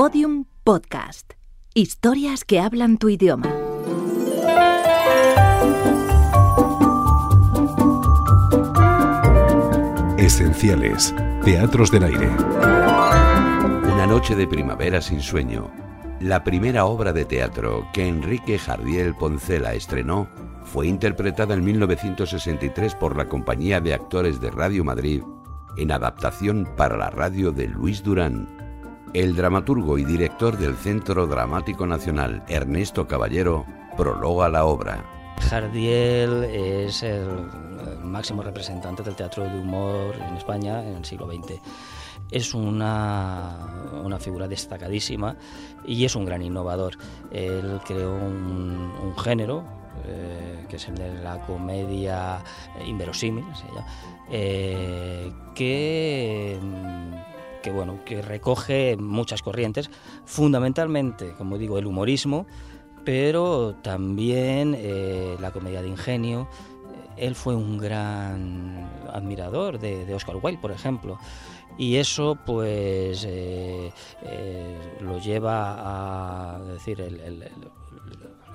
Podium Podcast. Historias que hablan tu idioma. Esenciales. Teatros del aire. Una noche de primavera sin sueño. La primera obra de teatro que Enrique Jardiel Poncela estrenó fue interpretada en 1963 por la Compañía de Actores de Radio Madrid en adaptación para la radio de Luis Durán. El dramaturgo y director del Centro Dramático Nacional, Ernesto Caballero, prologa la obra. Jardiel es el, máximo representante del teatro de humor en España en el siglo XX. Es una, una figura destacadísima y es un gran innovador. Él creó un, género, eh, que es el de la comedia inverosímil, eh, que que bueno que recoge muchas corrientes fundamentalmente como digo el humorismo pero también eh, la comedia de ingenio. Él fue un gran admirador de, Oscar Wilde por ejemplo y eso pues lo lleva a decir el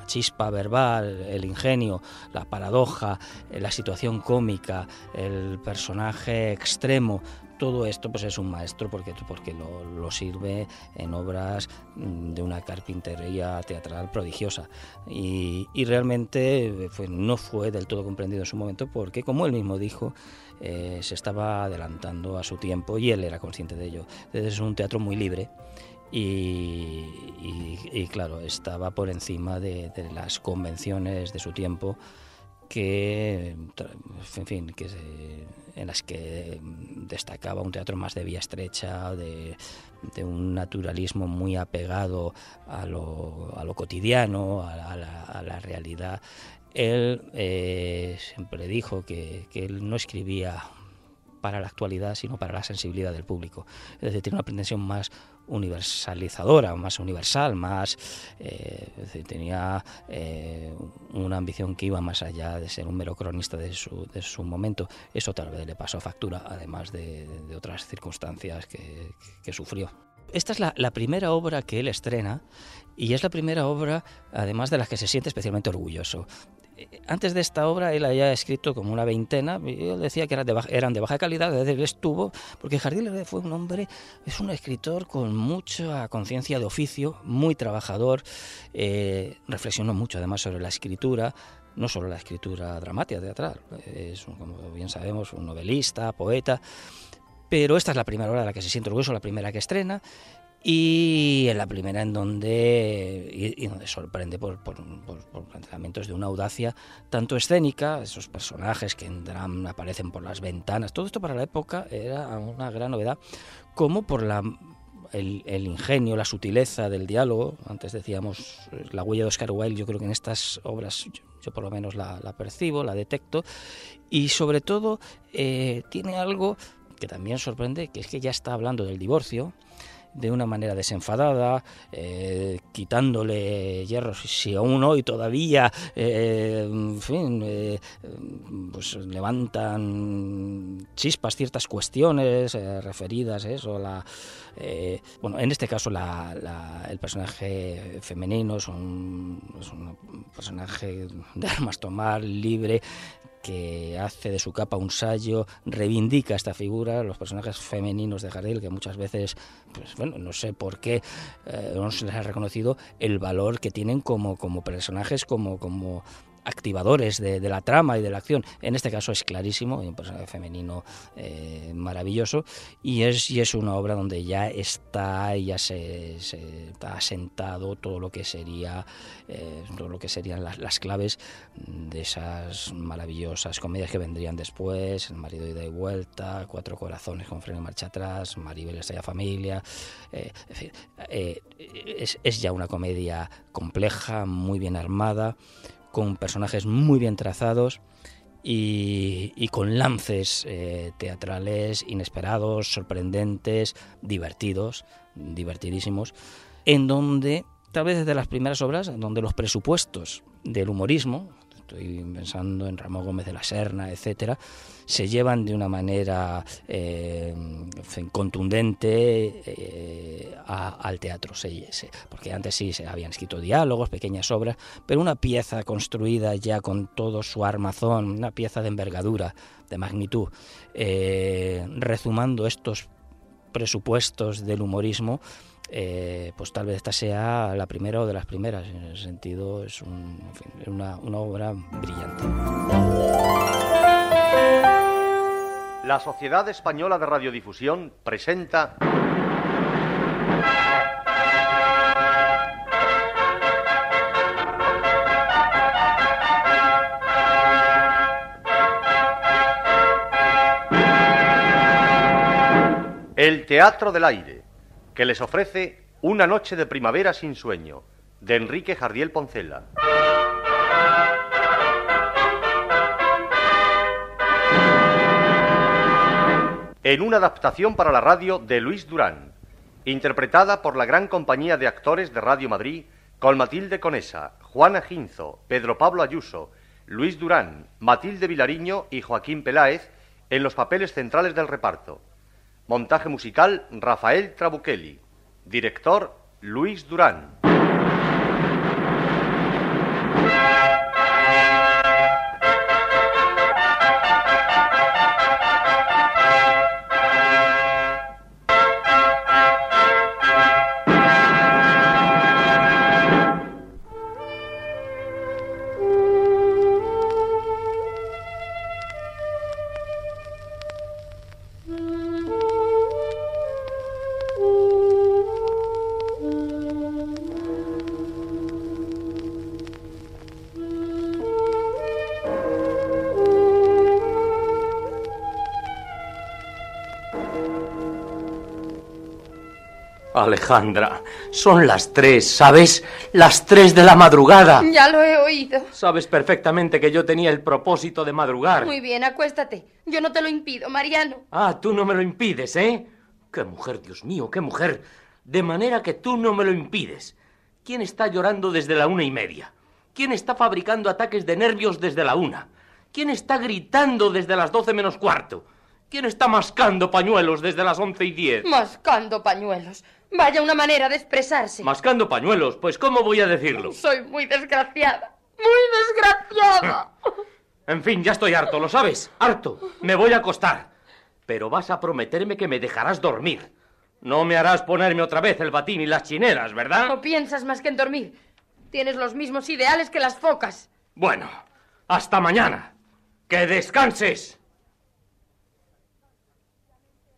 la chispa verbal, el ingenio, la paradoja, eh, la situación cómica, el personaje extremo, todo esto pues es un maestro porque, porque lo, sirve en obras mm, de una carpintería teatral prodigiosa y, realmente pues, no fue del todo comprendido en su momento porque como él mismo dijo eh, se estaba adelantando a su tiempo y él era consciente de ello. Es un teatro muy libre y, claro, estaba por encima de, las convenciones de su tiempo que, en fin, que en las que destacaba un teatro más de vía estrecha, de, un naturalismo muy apegado a lo, cotidiano, a, la, realidad. Él eh, siempre dijo que, que él no escribía para la actualidad, sino para la sensibilidad del público. Es decir, tiene una pretensión más universalizadora, más universal, más eh, tenía eh, una ambición que iba más allá de ser un mero cronista de su, de su momento. Eso tal vez le pasó factura, además de, otras circunstancias que, sufrió. Esta es la, la, primera obra que él estrena y es la primera obra, además de la que se siente especialmente orgulloso antes de esta obra él había escrito como una veintena, y él decía que eran de baja, eran de baja calidad, que estuvo, porque Jardín fue un hombre, es un escritor con mucha conciencia de oficio, muy trabajador, eh, reflexionó mucho además sobre la escritura, no solo la escritura dramática, teatral, es, como bien sabemos, un novelista, poeta, pero esta es la primera obra de la que se siente orgulloso, la primera que estrena, y en la primera en donde, y, donde sorprende por, por, planteamientos de una audacia tanto escénica, esos personajes que entran, aparecen por las ventanas, todo esto para la época era una gran novedad, como por la el, ingenio, la sutileza del diálogo. Antes decíamos la huella de Oscar Wilde, yo creo que en estas obras yo, por lo menos la, percibo, la detecto. Y sobre todo eh, tiene algo que también sorprende, que es que ya está hablando del divorcio, de una manera desenfadada, eh, quitándole hierros si aún hoy todavía, eh, eh, pues levantan chispas ciertas cuestiones referidas a eso, la, bueno, en este caso la, el personaje femenino es un personaje de armas tomar, libre, que hace de su capa un sallo, reivindica esta figura, los personajes femeninos de Jardel, que muchas veces, pues bueno, no sé por qué eh, no se les ha reconocido el valor que tienen como, como personajes, como, como activadores de, la trama y de la acción. En este caso es clarísimo, un personaje femenino eh, maravilloso y es, y es una obra donde ya está, ya se, está asentado todo lo que sería, eh, todo lo que serían las, claves de esas maravillosas comedias que vendrían después, El marido ida y vuelta, Cuatro corazones con freno y marcha atrás, Maribel Estalla familia, eh, es, es ya una comedia compleja, muy bien armada, con personajes muy bien trazados y, con lances eh, teatrales inesperados, sorprendentes, divertidos, divertidísimos, en donde, tal vez desde las primeras obras, donde los presupuestos del humorismo, estoy pensando en Ramón Gómez de la Serna, etcétera, se llevan de una manera eh, contundente eh, al teatro, porque antes sí se habían escrito diálogos, pequeñas obras, pero una pieza construida ya con todo su armazón, una pieza de envergadura, de magnitud, eh, rezumando estos presupuestos del humorismo, eh, pues tal vez esta sea la primera o de las primeras. En ese sentido, es una, una obra brillante. La Sociedad Española de Radiodifusión presenta... El Teatro del Aire, que les ofrece Una noche de primavera sin sueño, de Enrique Jardiel Poncela. En una adaptación para la radio de Luis Durán, interpretada por la gran compañía de actores de Radio Madrid, con Matilde Conesa, Juana Ginzo, Pedro Pablo Ayuso, Luis Durán, Matilde Vilariño y Joaquín Peláez en los papeles centrales del reparto. Montaje musical Rafael Trabuchelli. Director Luis Durán. Alejandra, son las tres, ¿sabes? Las tres de la madrugada. Ya lo he oído. Sabes perfectamente que yo tenía el propósito de madrugar. Muy bien, acuéstate. Yo no te lo impido, Mariano. Ah, tú no me lo impides, ¿eh? Qué mujer, Dios mío, qué mujer. De manera que tú no me lo impides. ¿Quién está llorando desde la una y media? ¿Quién está fabricando ataques de nervios desde la una? ¿Quién está gritando desde las doce menos cuarto? ¿Quién está mascando pañuelos desde las once y diez? Mascando pañuelos. Vaya una manera de expresarse. Mascando pañuelos, pues ¿cómo voy a decirlo? Soy muy desgraciada. Muy desgraciada. en fin, ya estoy harto, ¿lo sabes? Harto. Me voy a acostar. Pero vas a prometerme que me dejarás dormir. No me harás ponerme otra vez el batín y las chineras, ¿verdad? No piensas más que en dormir. Tienes los mismos ideales que las focas. Bueno, hasta mañana. Que descanses.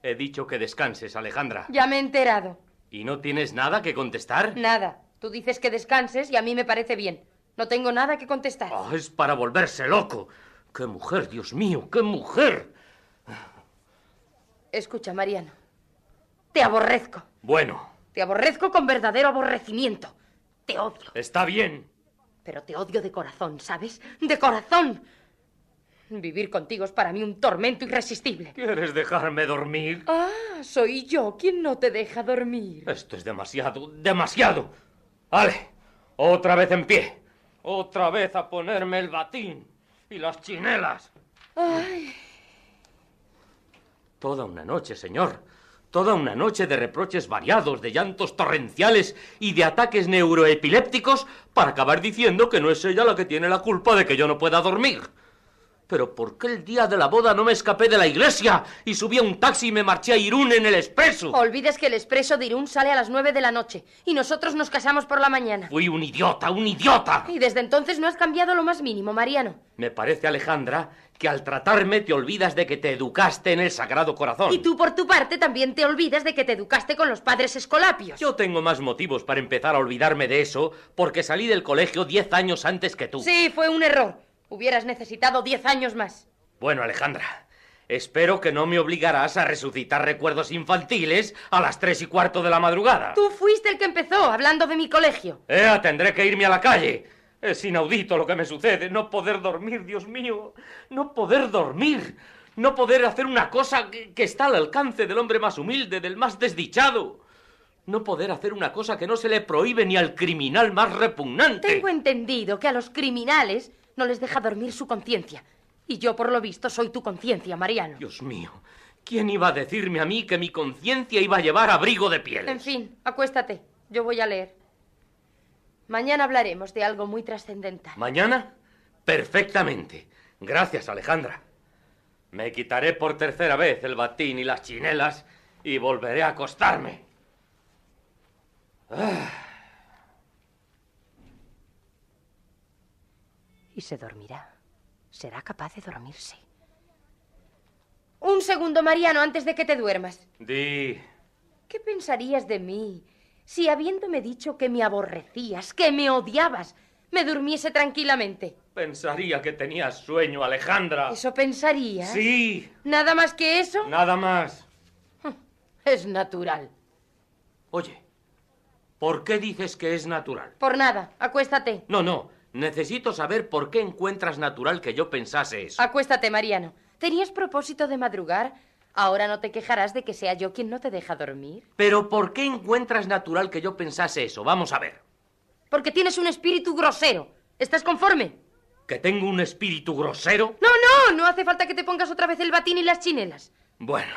He dicho que descanses, Alejandra. Ya me he enterado. ¿Y no tienes nada que contestar? Nada. Tú dices que descanses y a mí me parece bien. No tengo nada que contestar. Oh, es para volverse loco. ¡Qué mujer, Dios mío! ¡Qué mujer! Escucha, Mariano. Te aborrezco. Bueno. Te aborrezco con verdadero aborrecimiento. Te odio. Está bien. Pero te odio de corazón, ¿sabes? De corazón. Vivir contigo es para mí un tormento irresistible. ¿Quieres dejarme dormir? Ah, soy yo quien no te deja dormir. Esto es demasiado, demasiado. Vale, otra vez en pie. Otra vez a ponerme el batín y las chinelas. Ay. Toda una noche, señor. Toda una noche de reproches variados, de llantos torrenciales y de ataques neuroepilépticos para acabar diciendo que no es ella la que tiene la culpa de que yo no pueda dormir. Pero ¿por qué el día de la boda no me escapé de la iglesia y subí a un taxi y me marché a Irún en el expreso? Olvides que el expreso de Irún sale a las nueve de la noche y nosotros nos casamos por la mañana. Fui un idiota, un idiota. Y desde entonces no has cambiado lo más mínimo, Mariano. Me parece, Alejandra, que al tratarme te olvidas de que te educaste en el Sagrado Corazón. Y tú, por tu parte, también te olvidas de que te educaste con los padres escolapios. Yo tengo más motivos para empezar a olvidarme de eso porque salí del colegio diez años antes que tú. Sí, fue un error. Hubieras necesitado diez años más. Bueno, Alejandra, espero que no me obligarás a resucitar recuerdos infantiles a las tres y cuarto de la madrugada. Tú fuiste el que empezó hablando de mi colegio. Eh, tendré que irme a la calle. Es inaudito lo que me sucede. No poder dormir, Dios mío. No poder dormir. No poder hacer una cosa que, que está al alcance del hombre más humilde, del más desdichado no poder hacer una cosa que no se le prohíbe ni al criminal más repugnante. Tengo entendido que a los criminales no les deja dormir su conciencia. Y yo, por lo visto, soy tu conciencia, Mariano. Dios mío, ¿Quién iba a decirme a mí que mi conciencia iba a llevar abrigo de pieles? En fin, acuéstate. Yo voy a leer. Mañana hablaremos de algo muy trascendental. ¿Mañana? Perfectamente. Gracias, Alejandra. Me quitaré por tercera vez el batín y las chinelas y volveré a acostarme. Ah. Y se dormirá. Será capaz de dormirse. Un segundo, Mariano, antes de que te duermas. Di. ¿Qué pensarías de mí si habiéndome dicho que me aborrecías, que me odiabas, me durmiese tranquilamente? Pensaría que tenías sueño, Alejandra. ¿Eso pensarías? Sí. ¿Nada más que eso? Nada más. Es natural. Oye, ¿por qué dices que es natural? Por nada, acuéstate. No, no. Necesito saber por qué encuentras natural que yo pensase eso. Acuéstate, Mariano. ¿Tenías propósito de madrugar? Ahora no te quejarás de que sea yo quien no te deja dormir. Pero ¿por qué encuentras natural que yo pensase eso? Vamos a ver. Porque tienes un espíritu grosero. ¿Estás conforme? ¿Que tengo un espíritu grosero? No, no, no hace falta que te pongas otra vez el batín y las chinelas. Bueno.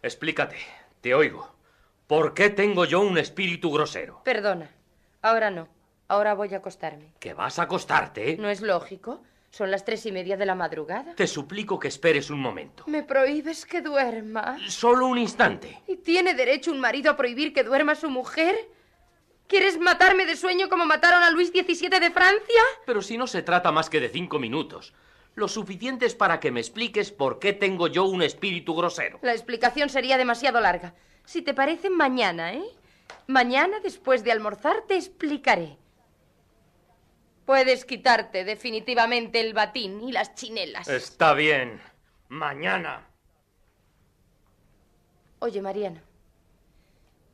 Explícate. Te oigo. ¿Por qué tengo yo un espíritu grosero? Perdona. Ahora no. Ahora voy a acostarme. ¿Que vas a acostarte? ¿No es lógico? Son las tres y media de la madrugada. Te suplico que esperes un momento. ¿Me prohíbes que duerma? Solo un instante. ¿Y tiene derecho un marido a prohibir que duerma su mujer? ¿Quieres matarme de sueño como mataron a Luis XVII de Francia? Pero si no se trata más que de cinco minutos. Lo suficientes para que me expliques por qué tengo yo un espíritu grosero. La explicación sería demasiado larga. Si te parece, mañana, ¿eh? Mañana, después de almorzar, te explicaré. Puedes quitarte definitivamente el batín y las chinelas. Está bien. Mañana. Oye, Mariano.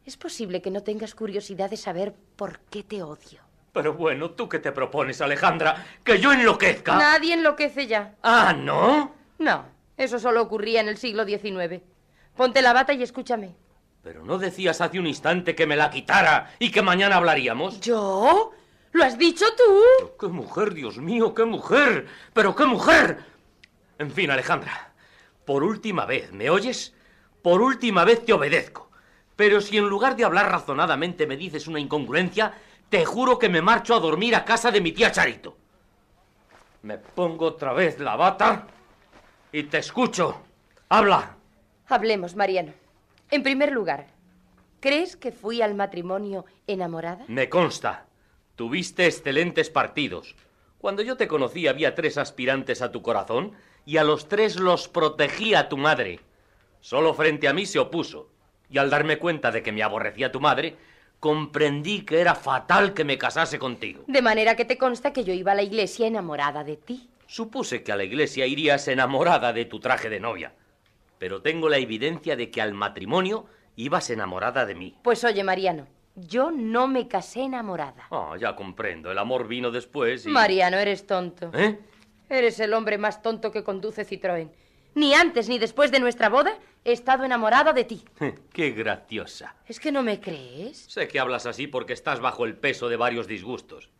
¿Es posible que no tengas curiosidad de saber por qué te odio? Pero bueno, ¿tú qué te propones, Alejandra? ¿Que yo enloquezca? Nadie enloquece ya. Ah, ¿no? No, eso solo ocurría en el siglo XIX. Ponte la bata y escúchame. Pero no decías hace un instante que me la quitara y que mañana hablaríamos. ¿Yo? ¿Lo has dicho tú? ¡Qué mujer, Dios mío, qué mujer! ¡Pero qué mujer! En fin, Alejandra, por última vez, ¿me oyes? Por última vez te obedezco. Pero si en lugar de hablar razonadamente me dices una incongruencia, te juro que me marcho a dormir a casa de mi tía Charito. Me pongo otra vez la bata y te escucho. Habla. Hablemos, Mariano. En primer lugar, ¿crees que fui al matrimonio enamorada? Me consta. Tuviste excelentes partidos. Cuando yo te conocí había tres aspirantes a tu corazón y a los tres los protegía tu madre. Solo frente a mí se opuso. Y al darme cuenta de que me aborrecía tu madre, comprendí que era fatal que me casase contigo. De manera que te consta que yo iba a la iglesia enamorada de ti. Supuse que a la iglesia irías enamorada de tu traje de novia. Pero tengo la evidencia de que al matrimonio ibas enamorada de mí. Pues oye, Mariano, yo no me casé enamorada. Ah, ya comprendo. El amor vino después y... Mariano, eres tonto. ¿Eh? Eres el hombre más tonto que conduce Citroën. Ni antes ni después de nuestra boda he estado enamorada de ti. Qué graciosa. ¿Es que no me crees? Sé que hablas así porque estás bajo el peso de varios disgustos.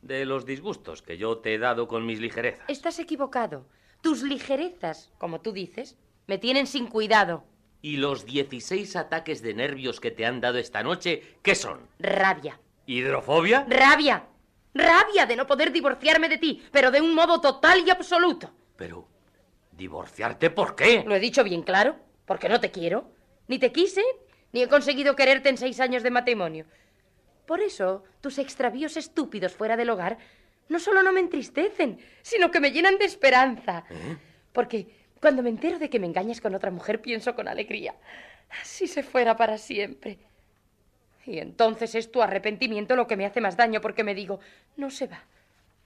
De los disgustos que yo te he dado con mis ligerezas. Estás equivocado. Tus ligerezas, como tú dices, me tienen sin cuidado. ¿Y los 16 ataques de nervios que te han dado esta noche, qué son? Rabia. ¿Hidrofobia? Rabia. Rabia de no poder divorciarme de ti, pero de un modo total y absoluto. Pero, ¿divorciarte por qué? Lo he dicho bien claro, porque no te quiero. Ni te quise, ni he conseguido quererte en seis años de matrimonio. Por eso, tus extravíos estúpidos fuera del hogar no solo no me entristecen, sino que me llenan de esperanza. ¿Eh? Porque cuando me entero de que me engañas con otra mujer, pienso con alegría. Si se fuera para siempre. Y entonces es tu arrepentimiento lo que me hace más daño, porque me digo, no se va.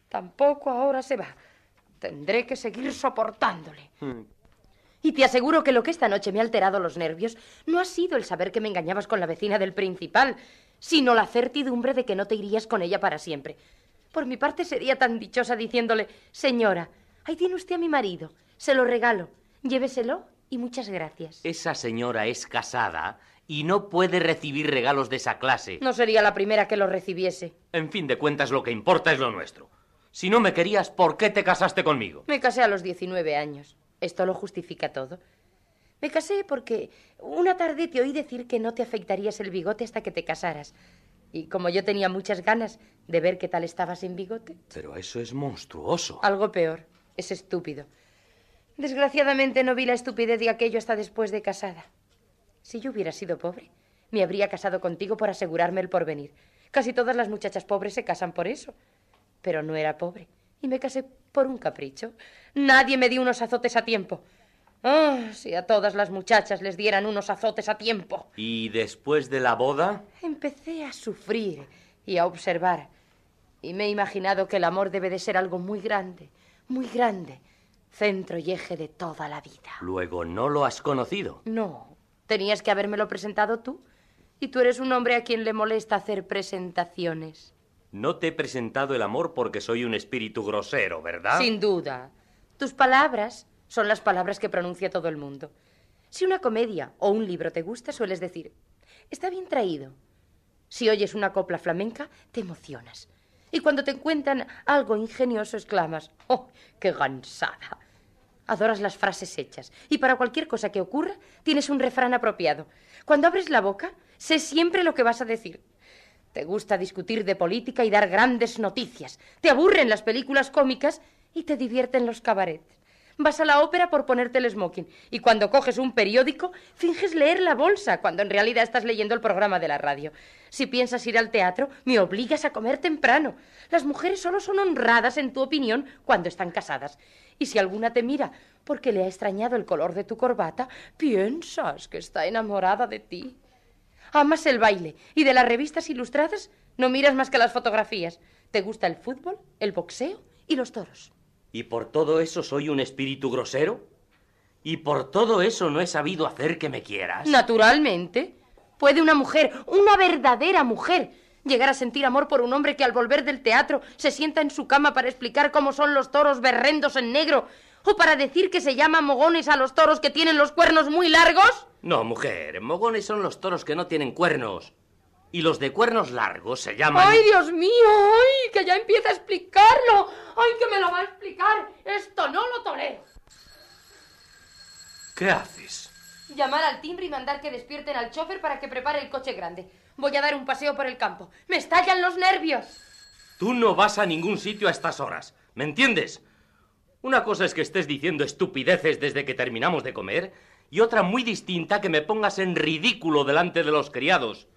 Tampoco ahora se va. Tendré que seguir soportándole. Y te aseguro que lo que esta noche me ha alterado los nervios no ha sido el saber que me engañabas con la vecina del principal, sino la certidumbre de que no te irías con ella para siempre. Por mi parte sería tan dichosa diciéndole, señora, ahí tiene usted a mi marido, se lo regalo, lléveselo y muchas gracias. Esa señora es casada y no puede recibir regalos de esa clase. No sería la primera que lo recibiese. En fin de cuentas, lo que importa es lo nuestro. Si no me querías, ¿por qué te casaste conmigo? Me casé a los 19 años. Esto lo justifica todo. Me casé porque una tarde te oí decir que no te afeitarías el bigote hasta que te casaras. Y como yo tenía muchas ganas de ver qué tal estabas sin bigote. Pero eso es monstruoso. Algo peor. Es estúpido. Desgraciadamente no vi la estupidez de aquello hasta después de casada. Si yo hubiera sido pobre, me habría casado contigo por asegurarme el porvenir. Casi todas las muchachas pobres se casan por eso. Pero no era pobre y me casé por un capricho. Nadie me dio unos azotes a tiempo. Ah, si a todas las muchachas les dieran unos azotes a tiempo. ¿Y después de la boda? Empecé a sufrir y a observar. Y me he imaginado que el amor debe de ser algo muy grande, muy grande, centro y eje de toda la vida. Luego no lo has conocido. No, tenías que habérmelo presentado tú. Y tú eres un hombre a quien le molesta hacer presentaciones. No te he presentado el amor porque soy un espíritu grosero, ¿verdad? Sin duda. Tus palabras son las palabras que pronuncia todo el mundo. Si una comedia o un libro te gusta, sueles decir, está bien traído. Si oyes una copla flamenca, te emocionas. Y cuando te cuentan algo ingenioso, exclamas, ¡oh, qué gansada! Adoras las frases hechas. Y para cualquier cosa que ocurra, tienes un refrán apropiado. Cuando abres la boca, sé siempre lo que vas a decir. Te gusta discutir de política y dar grandes noticias. Te aburren las películas cómicas y te divierten los cabarets. Vas a la ópera por ponerte el smoking y cuando coges un periódico finges leer la bolsa cuando en realidad estás leyendo el programa de la radio. Si piensas ir al teatro, me obligas a comer temprano. Las mujeres solo son honradas, en tu opinión, cuando están casadas. Y si alguna te mira porque le ha extrañado el color de tu corbata, piensas que está enamorada de ti. Amas el baile y de las revistas ilustradas no miras más que las fotografías. Te gusta el fútbol, el boxeo y los toros. ¿Y por todo eso soy un espíritu grosero? ¿Y por todo eso no he sabido hacer que me quieras? Naturalmente. ¿Puede una mujer, una verdadera mujer, llegar a sentir amor por un hombre que al volver del teatro se sienta en su cama para explicar cómo son los toros berrendos en negro o para decir que se llama mogones a los toros que tienen los cuernos muy largos? No, mujer, mogones son los toros que no tienen cuernos. Y los de cuernos largos se llaman... ¡Ay, Dios mío! ¡Ay, que ya empieza a explicarlo! ¡Ay, que me lo va a explicar! Esto no lo tolero. ¿Qué haces? Llamar al timbre y mandar que despierten al chofer para que prepare el coche grande. Voy a dar un paseo por el campo. ¡Me estallan los nervios! Tú no vas a ningún sitio a estas horas. ¿Me entiendes? Una cosa es que estés diciendo estupideces desde que terminamos de comer y otra muy distinta que me pongas en ridículo delante de los criados.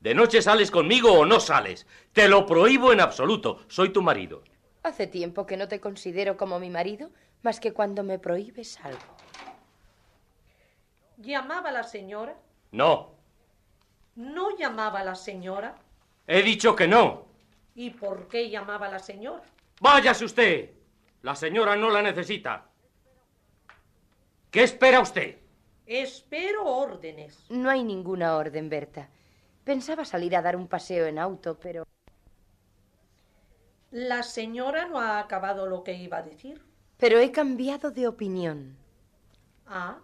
¿De noche sales conmigo o no sales? Te lo prohíbo en absoluto. Soy tu marido. Hace tiempo que no te considero como mi marido, más que cuando me prohíbes algo. ¿Llamaba la señora? No. ¿No llamaba la señora? He dicho que no. ¿Y por qué llamaba la señora? Váyase usted. La señora no la necesita. ¿Qué espera usted? Espero órdenes. No hay ninguna orden, Berta. Pensaba salir a dar un paseo en auto, pero... La señora no ha acabado lo que iba a decir. Pero he cambiado de opinión. Ah,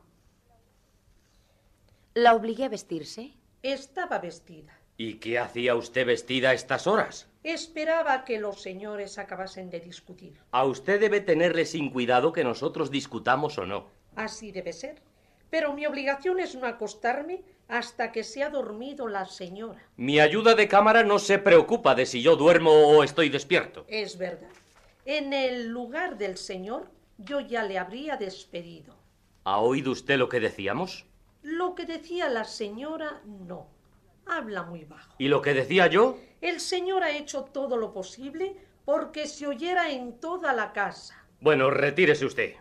¿La obligué a vestirse? estaba vestida. ¿Y qué hacía usted vestida a estas horas? Esperaba que los señores acabasen de discutir. A usted debe tenerle sin cuidado que nosotros discutamos o no. Así debe ser. Pero mi obligación es no acostarme hasta que se ha dormido la señora. Mi ayuda de cámara no se preocupa de si yo duermo o estoy despierto. Es verdad. En el lugar del señor yo ya le habría despedido. ¿Ha oído usted lo que decíamos? Lo que decía la señora no. Habla muy bajo. ¿Y lo que decía yo? El señor ha hecho todo lo posible porque se oyera en toda la casa. Bueno, retírese usted.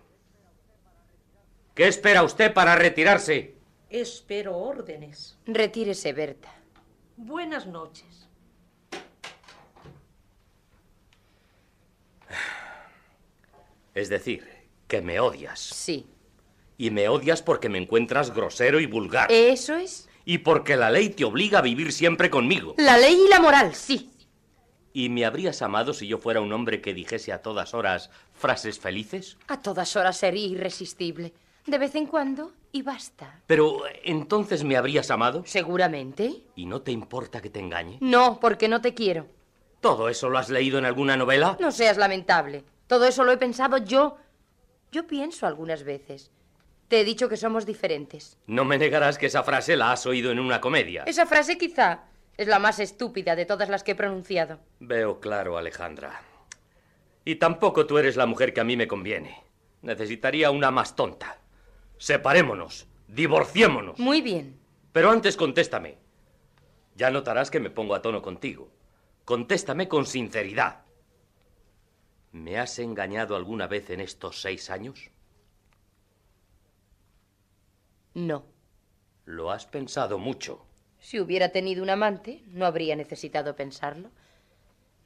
¿Qué espera usted para retirarse? Espero órdenes. Retírese, Berta. Buenas noches. Es decir, que me odias. Sí. Y me odias porque me encuentras grosero y vulgar. ¿Eso es? Y porque la ley te obliga a vivir siempre conmigo. La ley y la moral, sí. ¿Y me habrías amado si yo fuera un hombre que dijese a todas horas frases felices? A todas horas sería irresistible. De vez en cuando y basta. Pero entonces me habrías amado. ¿Seguramente? ¿Y no te importa que te engañe? No, porque no te quiero. ¿Todo eso lo has leído en alguna novela? No seas lamentable. Todo eso lo he pensado yo. Yo pienso algunas veces. Te he dicho que somos diferentes. No me negarás que esa frase la has oído en una comedia. Esa frase quizá es la más estúpida de todas las que he pronunciado. Veo claro, Alejandra. Y tampoco tú eres la mujer que a mí me conviene. Necesitaría una más tonta. Separémonos. Divorciémonos. Muy bien. Pero antes contéstame. Ya notarás que me pongo a tono contigo. Contéstame con sinceridad. ¿Me has engañado alguna vez en estos seis años? No. Lo has pensado mucho. Si hubiera tenido un amante, no habría necesitado pensarlo.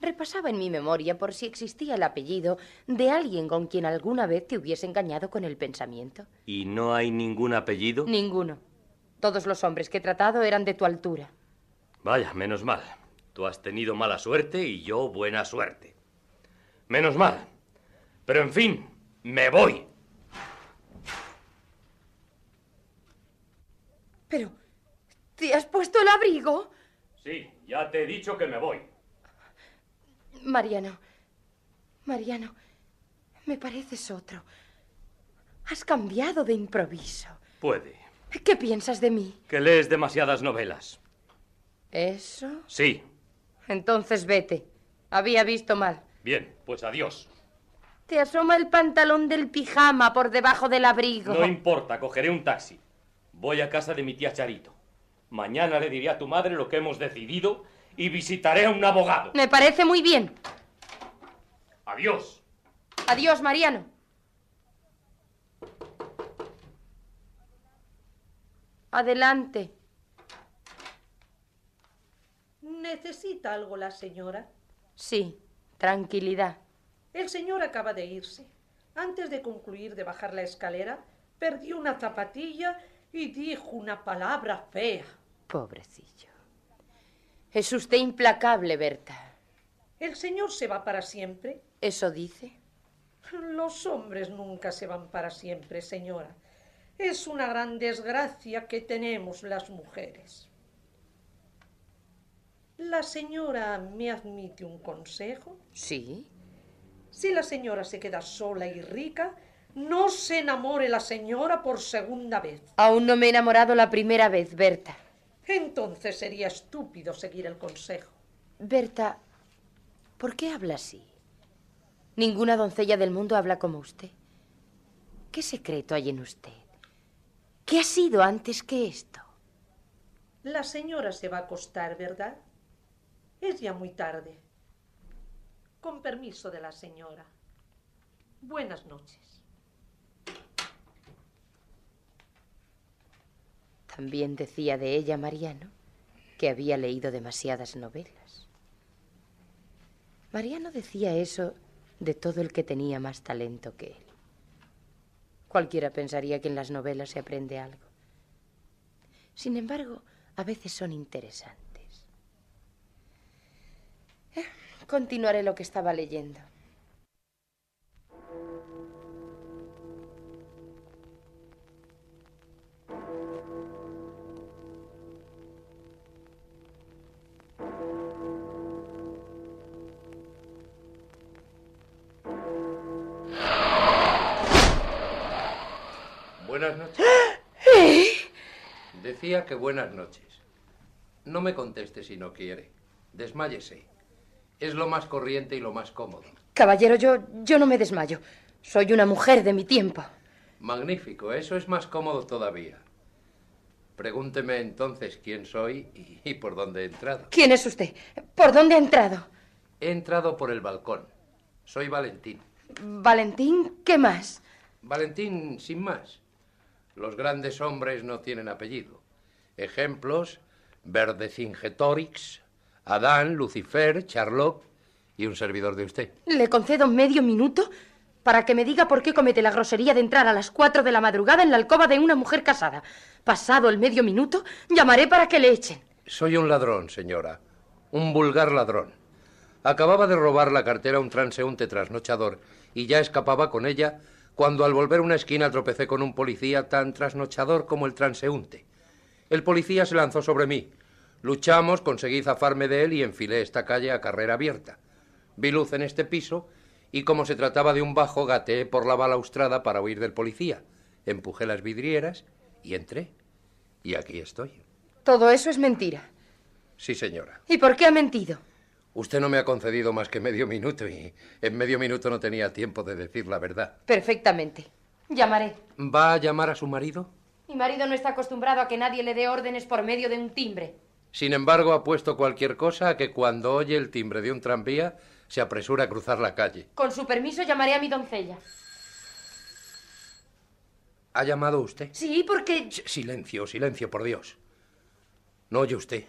Repasaba en mi memoria por si existía el apellido de alguien con quien alguna vez te hubiese engañado con el pensamiento. ¿Y no hay ningún apellido? Ninguno. Todos los hombres que he tratado eran de tu altura. Vaya, menos mal. Tú has tenido mala suerte y yo buena suerte. Menos mal. Pero en fin, me voy. Pero, ¿te has puesto el abrigo? Sí, ya te he dicho que me voy. Mariano, Mariano, me pareces otro. Has cambiado de improviso. Puede. ¿Qué piensas de mí? Que lees demasiadas novelas. ¿Eso? Sí. Entonces vete. Había visto mal. Bien, pues adiós. Te asoma el pantalón del pijama por debajo del abrigo. No importa, cogeré un taxi. Voy a casa de mi tía Charito. Mañana le diré a tu madre lo que hemos decidido y visitaré a un abogado. Me parece muy bien. Adiós. Adiós, Mariano. Adelante. ¿Necesita algo la señora? Sí, tranquilidad. El señor acaba de irse. Antes de concluir de bajar la escalera, perdió una zapatilla y dijo una palabra fea. Pobrecillo. Es usted implacable, Berta. ¿El señor se va para siempre? ¿Eso dice? Los hombres nunca se van para siempre, señora. Es una gran desgracia que tenemos las mujeres. ¿La señora me admite un consejo? Sí. Si la señora se queda sola y rica, no se enamore la señora por segunda vez. Aún no me he enamorado la primera vez, Berta. Entonces sería estúpido seguir el consejo. Berta, ¿por qué habla así? Ninguna doncella del mundo habla como usted. ¿Qué secreto hay en usted? ¿Qué ha sido antes que esto? La señora se va a acostar, ¿verdad? Es ya muy tarde. Con permiso de la señora. Buenas noches. También decía de ella Mariano que había leído demasiadas novelas. Mariano decía eso de todo el que tenía más talento que él. Cualquiera pensaría que en las novelas se aprende algo. Sin embargo, a veces son interesantes. Eh, continuaré lo que estaba leyendo. Decía que buenas noches. No me conteste si no quiere. Desmáyese. Es lo más corriente y lo más cómodo. Caballero, yo, yo no me desmayo. Soy una mujer de mi tiempo. Magnífico, eso es más cómodo todavía. Pregúnteme entonces quién soy y, y por dónde he entrado. ¿Quién es usted? ¿Por dónde ha entrado? He entrado por el balcón. Soy Valentín. Valentín, ¿qué más? Valentín, sin más. Los grandes hombres no tienen apellido. Ejemplos: Verdecingetorix, Adán, Lucifer, Charlotte y un servidor de usted. Le concedo medio minuto para que me diga por qué comete la grosería de entrar a las cuatro de la madrugada en la alcoba de una mujer casada. Pasado el medio minuto, llamaré para que le echen. Soy un ladrón, señora. Un vulgar ladrón. Acababa de robar la cartera a un transeúnte trasnochador y ya escapaba con ella cuando al volver una esquina tropecé con un policía tan trasnochador como el transeúnte. El policía se lanzó sobre mí. Luchamos, conseguí zafarme de él y enfilé esta calle a carrera abierta. Vi luz en este piso Y como se trataba de un bajo, gateé por la balaustrada para huir del policía. Empujé las vidrieras y entré. Y aquí estoy. Todo eso es mentira. Sí, señora. ¿Y por qué ha mentido? Usted no me ha concedido más que medio minuto y en medio minuto no tenía tiempo de decir la verdad. Perfectamente. Llamaré. ¿Va a llamar a su marido? Mi marido no está acostumbrado a que nadie le dé órdenes por medio de un timbre. Sin embargo, ha puesto cualquier cosa a que cuando oye el timbre de un tranvía se apresura a cruzar la calle. Con su permiso llamaré a mi doncella. ¿Ha llamado usted? Sí, porque... S- Silencio, silencio, por Dios. No oye usted.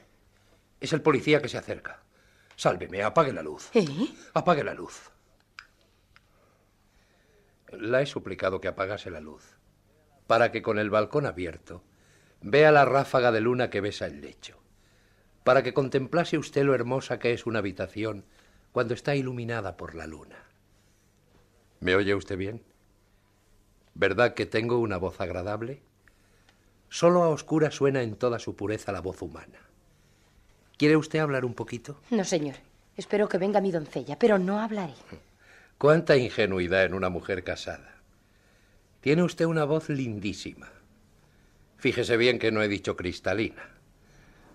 Es el policía que se acerca. Sálveme, apague la luz. ¿Eh? Apague la luz. La he suplicado que apagase la luz, para que con el balcón abierto vea la ráfaga de luna que besa el lecho, para que contemplase usted lo hermosa que es una habitación cuando está iluminada por la luna. ¿Me oye usted bien? ¿Verdad que tengo una voz agradable? Solo a oscura suena en toda su pureza la voz humana. ¿Quiere usted hablar un poquito? No, señor. Espero que venga mi doncella, pero no hablaré. Cuánta ingenuidad en una mujer casada. Tiene usted una voz lindísima. Fíjese bien que no he dicho cristalina.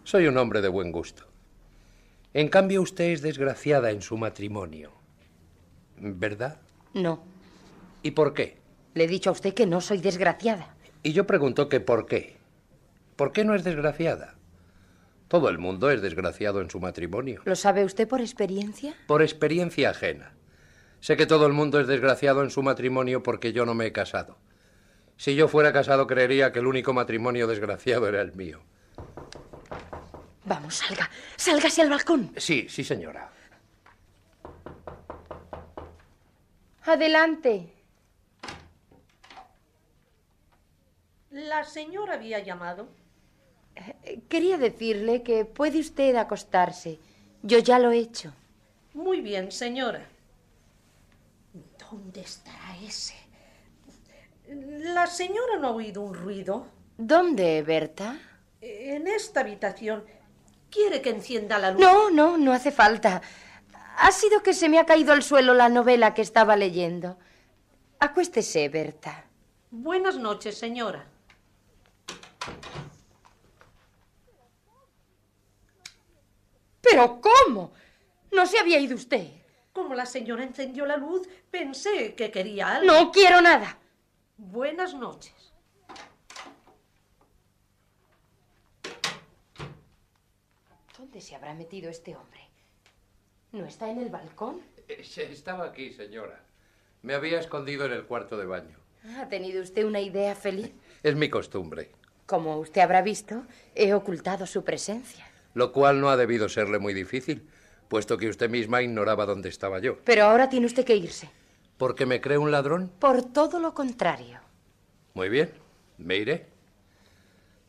Soy un hombre de buen gusto. En cambio, usted es desgraciada en su matrimonio. ¿Verdad? No. ¿Y por qué? Le he dicho a usted que no soy desgraciada. Y yo pregunto que por qué. ¿Por qué no es desgraciada? Todo el mundo es desgraciado en su matrimonio. ¿Lo sabe usted por experiencia? Por experiencia ajena. Sé que todo el mundo es desgraciado en su matrimonio porque yo no me he casado. Si yo fuera casado creería que el único matrimonio desgraciado era el mío. Vamos, salga. Sálgase al balcón. Sí, sí, señora. Adelante. La señora había llamado. Eh, Quería decirle que puede usted acostarse. Yo ya lo he hecho. Muy bien, señora. ¿Dónde estará ese? La señora no ha oído un ruido. ¿Dónde, Berta? En esta habitación. ¿Quiere que encienda la luz? No, no, no hace falta. Ha sido que se me ha caído al suelo la novela que estaba leyendo. Acuéstese, Berta. Buenas noches, señora. ¿Pero cómo? ¿No se había ido usted? Como la señora encendió la luz, pensé que quería algo. No quiero nada. Buenas noches. ¿Dónde se habrá metido este hombre? ¿No está en el balcón? Estaba aquí, señora. Me había escondido en el cuarto de baño. ¿Ha tenido usted una idea feliz? Es mi costumbre, Como usted habrá visto, he ocultado su presencia. lo cual no ha debido serle muy difícil, puesto que usted misma ignoraba dónde estaba yo. Pero ahora tiene usted que irse. ¿Porque me cree un ladrón? Por todo lo contrario. Muy bien, me iré.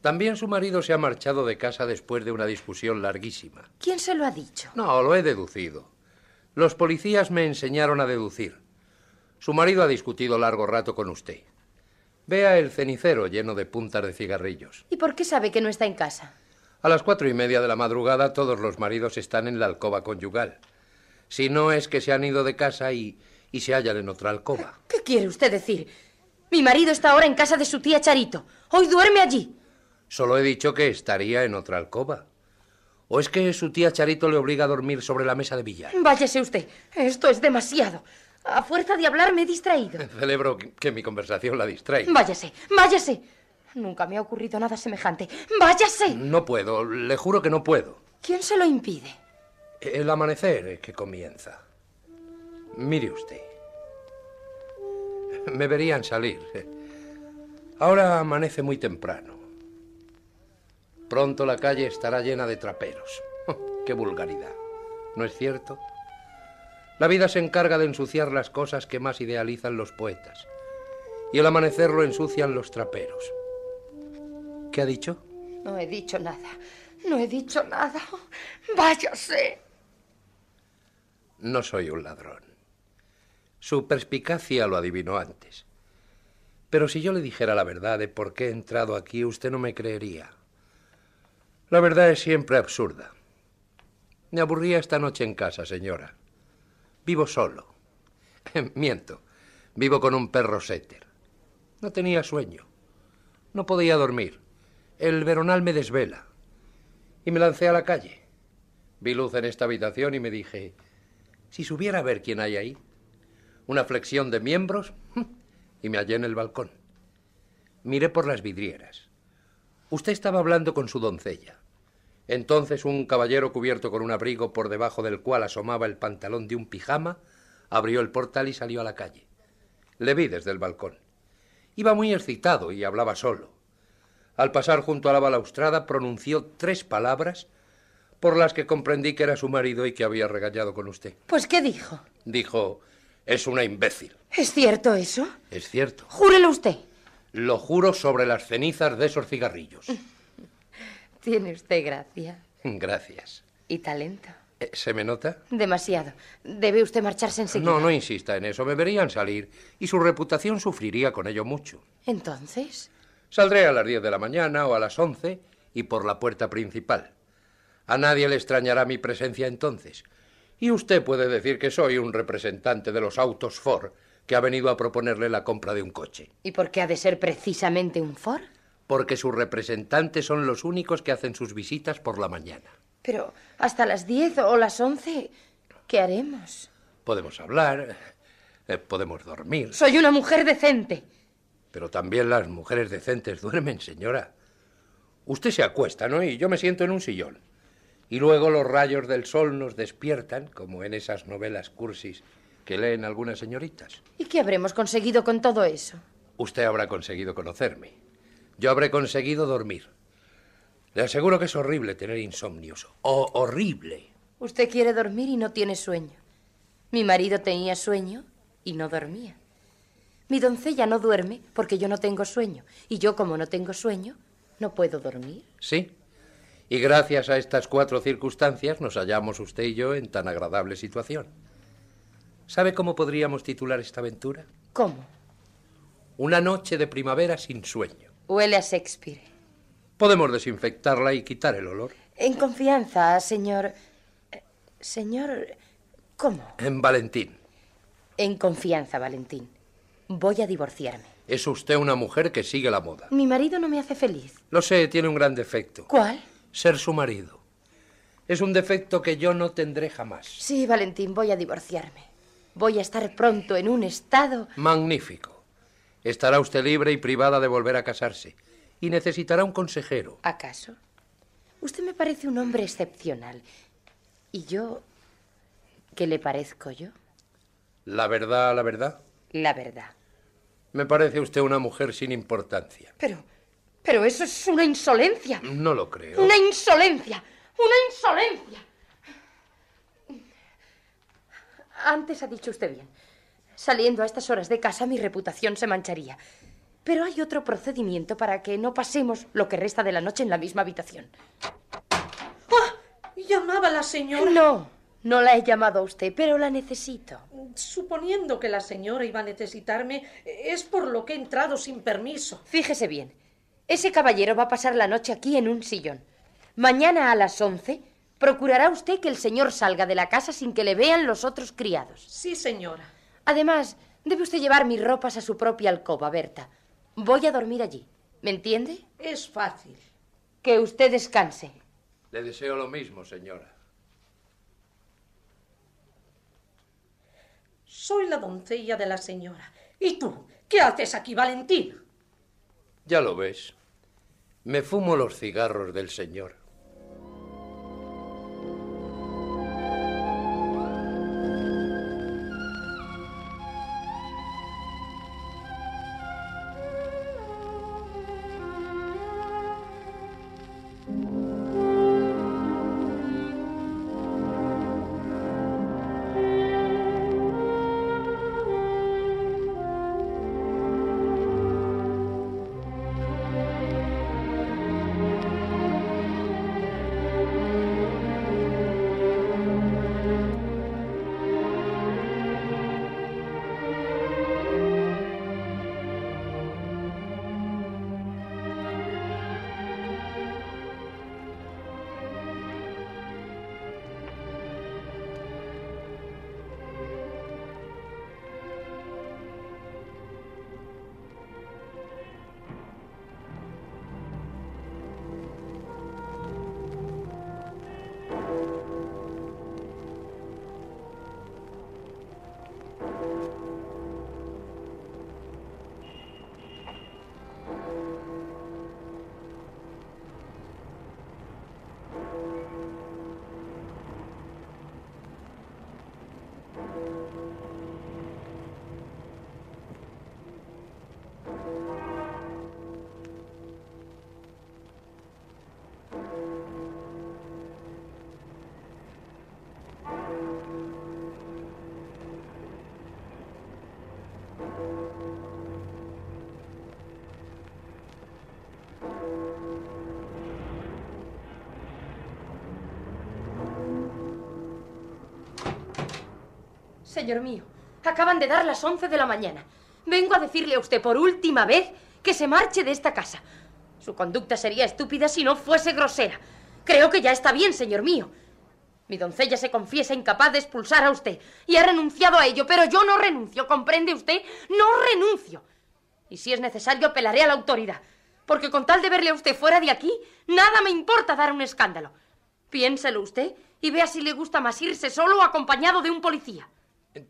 También su marido se ha marchado de casa después de una discusión larguísima. ¿Quién se lo ha dicho? No, lo he deducido. Los policías me enseñaron a deducir. Su marido ha discutido largo rato con usted. Vea el cenicero lleno de puntas de cigarrillos. ¿Y por qué sabe que no está en casa? A las cuatro y media de la madrugada todos los maridos están en la alcoba conyugal. Si no es que se han ido de casa y, y se hallan en otra alcoba. ¿Qué quiere usted decir? Mi marido está ahora en casa de su tía Charito. Hoy duerme allí. Solo he dicho que estaría en otra alcoba. ¿O es que su tía Charito le obliga a dormir sobre la mesa de billar? Váyase usted. Esto es demasiado. A fuerza de hablar me he distraído. Celebro que- que mi conversación la distrae. Váyase, váyase. Nunca me ha ocurrido nada semejante. Váyase. No puedo, le juro que no puedo. ¿Quién se lo impide? El amanecer que comienza. Mire usted. Me verían salir. Ahora amanece muy temprano. Pronto la calle estará llena de traperos. ¡Qué vulgaridad! ¿No es cierto? La vida se encarga de ensuciar las cosas que más idealizan los poetas. Y el amanecer lo ensucian los traperos. ¿Qué ha dicho? No he dicho nada. No he dicho nada. Váyase. No soy un ladrón. Su perspicacia lo adivinó antes. Pero si yo le dijera la verdad de por qué he entrado aquí, usted no me creería. La verdad es siempre absurda. Me aburría esta noche en casa, señora. Vivo solo. Miento. Vivo con un perro setter. No tenía sueño. No podía dormir. El veronal me desvela. Y me lancé a la calle. Vi luz en esta habitación y me dije, si supiera ver quién hay ahí. Una flexión de miembros y me hallé en el balcón. Miré por las vidrieras. Usted estaba hablando con su doncella. Entonces un caballero cubierto con un abrigo por debajo del cual asomaba el pantalón de un pijama abrió el portal y salió a la calle. Le vi desde el balcón. Iba muy excitado y hablaba solo. Al pasar junto a la balaustrada pronunció tres palabras por las que comprendí que era su marido y que había regañado con usted. Pues, ¿qué dijo? Dijo, es una imbécil. ¿Es cierto eso? Es cierto. Júrelo usted. Lo juro sobre las cenizas de esos cigarrillos. Tiene usted gracia. Gracias. Y talento. Eh, ¿Se me nota? Demasiado. Debe usted marcharse enseguida. No, no insista en eso. Me verían salir y su reputación sufriría con ello mucho. Entonces. Saldré a las 10 de la mañana o a las 11 y por la puerta principal. A nadie le extrañará mi presencia entonces. Y usted puede decir que soy un representante de los autos Ford que ha venido a proponerle la compra de un coche. ¿Y por qué ha de ser precisamente un Ford? Porque sus representantes son los únicos que hacen sus visitas por la mañana. Pero hasta las diez o las once, ¿qué haremos? Podemos hablar, eh, podemos dormir. Soy una mujer decente. Pero también las mujeres decentes duermen, señora. Usted se acuesta, ¿no? Y yo me siento en un sillón. Y luego los rayos del sol nos despiertan, como en esas novelas cursis que leen algunas señoritas. ¿Y qué habremos conseguido con todo eso? Usted habrá conseguido conocerme. Yo habré conseguido dormir. Le aseguro que es horrible tener insomnios. ¡Oh, horrible! Usted quiere dormir y no tiene sueño. Mi marido tenía sueño y no dormía. Mi doncella no duerme porque yo no tengo sueño. Y yo, como no tengo sueño, no puedo dormir. Sí. Y gracias a estas cuatro circunstancias nos hallamos usted y yo en tan agradable situación. ¿Sabe cómo podríamos titular esta aventura? ¿Cómo? Una noche de primavera sin sueño. Huele a Shakespeare. Podemos desinfectarla y quitar el olor. En confianza, señor. eh, Señor. ¿Cómo? En Valentín. En confianza, Valentín. Voy a divorciarme. Es usted una mujer que sigue la moda. Mi marido no me hace feliz. Lo sé, tiene un gran defecto. ¿Cuál? Ser su marido. Es un defecto que yo no tendré jamás. Sí, Valentín, voy a divorciarme. Voy a estar pronto en un estado. Magnífico. Estará usted libre y privada de volver a casarse. Y necesitará un consejero. ¿Acaso? Usted me parece un hombre excepcional. ¿Y yo? ¿Qué le parezco yo? La verdad, la verdad. La verdad. Me parece usted una mujer sin importancia. Pero. Pero eso es una insolencia. No lo creo. Una insolencia. Una insolencia. Antes ha dicho usted bien. Saliendo a estas horas de casa mi reputación se mancharía. Pero hay otro procedimiento para que no pasemos lo que resta de la noche en la misma habitación. ¡Ah! Llamaba la señora. No, no la he llamado a usted, pero la necesito. Suponiendo que la señora iba a necesitarme, es por lo que he entrado sin permiso. Fíjese bien. Ese caballero va a pasar la noche aquí en un sillón. Mañana a las once procurará usted que el señor salga de la casa sin que le vean los otros criados. Sí, señora. Además, debe usted llevar mis ropas a su propia alcoba, Berta. Voy a dormir allí. ¿Me entiende? Es fácil. Que usted descanse. Le deseo lo mismo, señora. Soy la doncella de la señora. ¿Y tú? ¿Qué haces aquí, Valentín? Ya lo ves. Me fumo los cigarros del señor. Señor mío, acaban de dar las once de la mañana. Vengo a decirle a usted por última vez que se marche de esta casa. Su conducta sería estúpida si no fuese grosera. Creo que ya está bien, señor mío. Mi doncella se confiesa incapaz de expulsar a usted y ha renunciado a ello, pero yo no renuncio, ¿comprende usted? No renuncio. Y si es necesario, apelaré a la autoridad, porque con tal de verle a usted fuera de aquí, nada me importa dar un escándalo. Piénselo usted y vea si le gusta más irse solo o acompañado de un policía.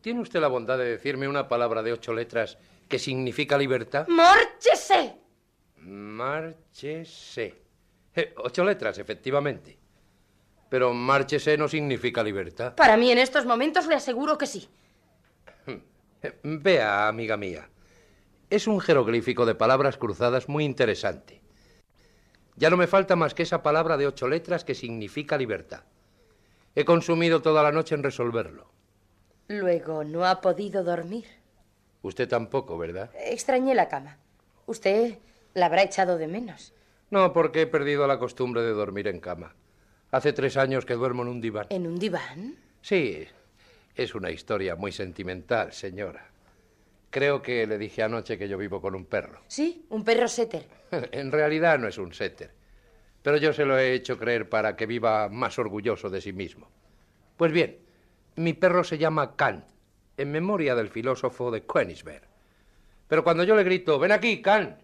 ¿Tiene usted la bondad de decirme una palabra de ocho letras que significa libertad? ¡Márchese! Márchese. Eh, ocho letras, efectivamente. Pero márchese no significa libertad. Para mí en estos momentos le aseguro que sí. Eh, Vea, amiga mía. Es un jeroglífico de palabras cruzadas muy interesante. Ya no me falta más que esa palabra de ocho letras que significa libertad. He consumido toda la noche en resolverlo. Luego, ¿no ha podido dormir? Usted tampoco, ¿verdad? Extrañé la cama. Usted la habrá echado de menos. No, porque he perdido la costumbre de dormir en cama. Hace tres años que duermo en un diván. ¿En un diván? Sí, es una historia muy sentimental, señora. Creo que le dije anoche que yo vivo con un perro. Sí, un perro setter. en realidad no es un setter, pero yo se lo he hecho creer para que viva más orgulloso de sí mismo. Pues bien, mi perro se llama Kant, en memoria del filósofo de Königsberg. Pero cuando yo le grito, ven aquí, Kant,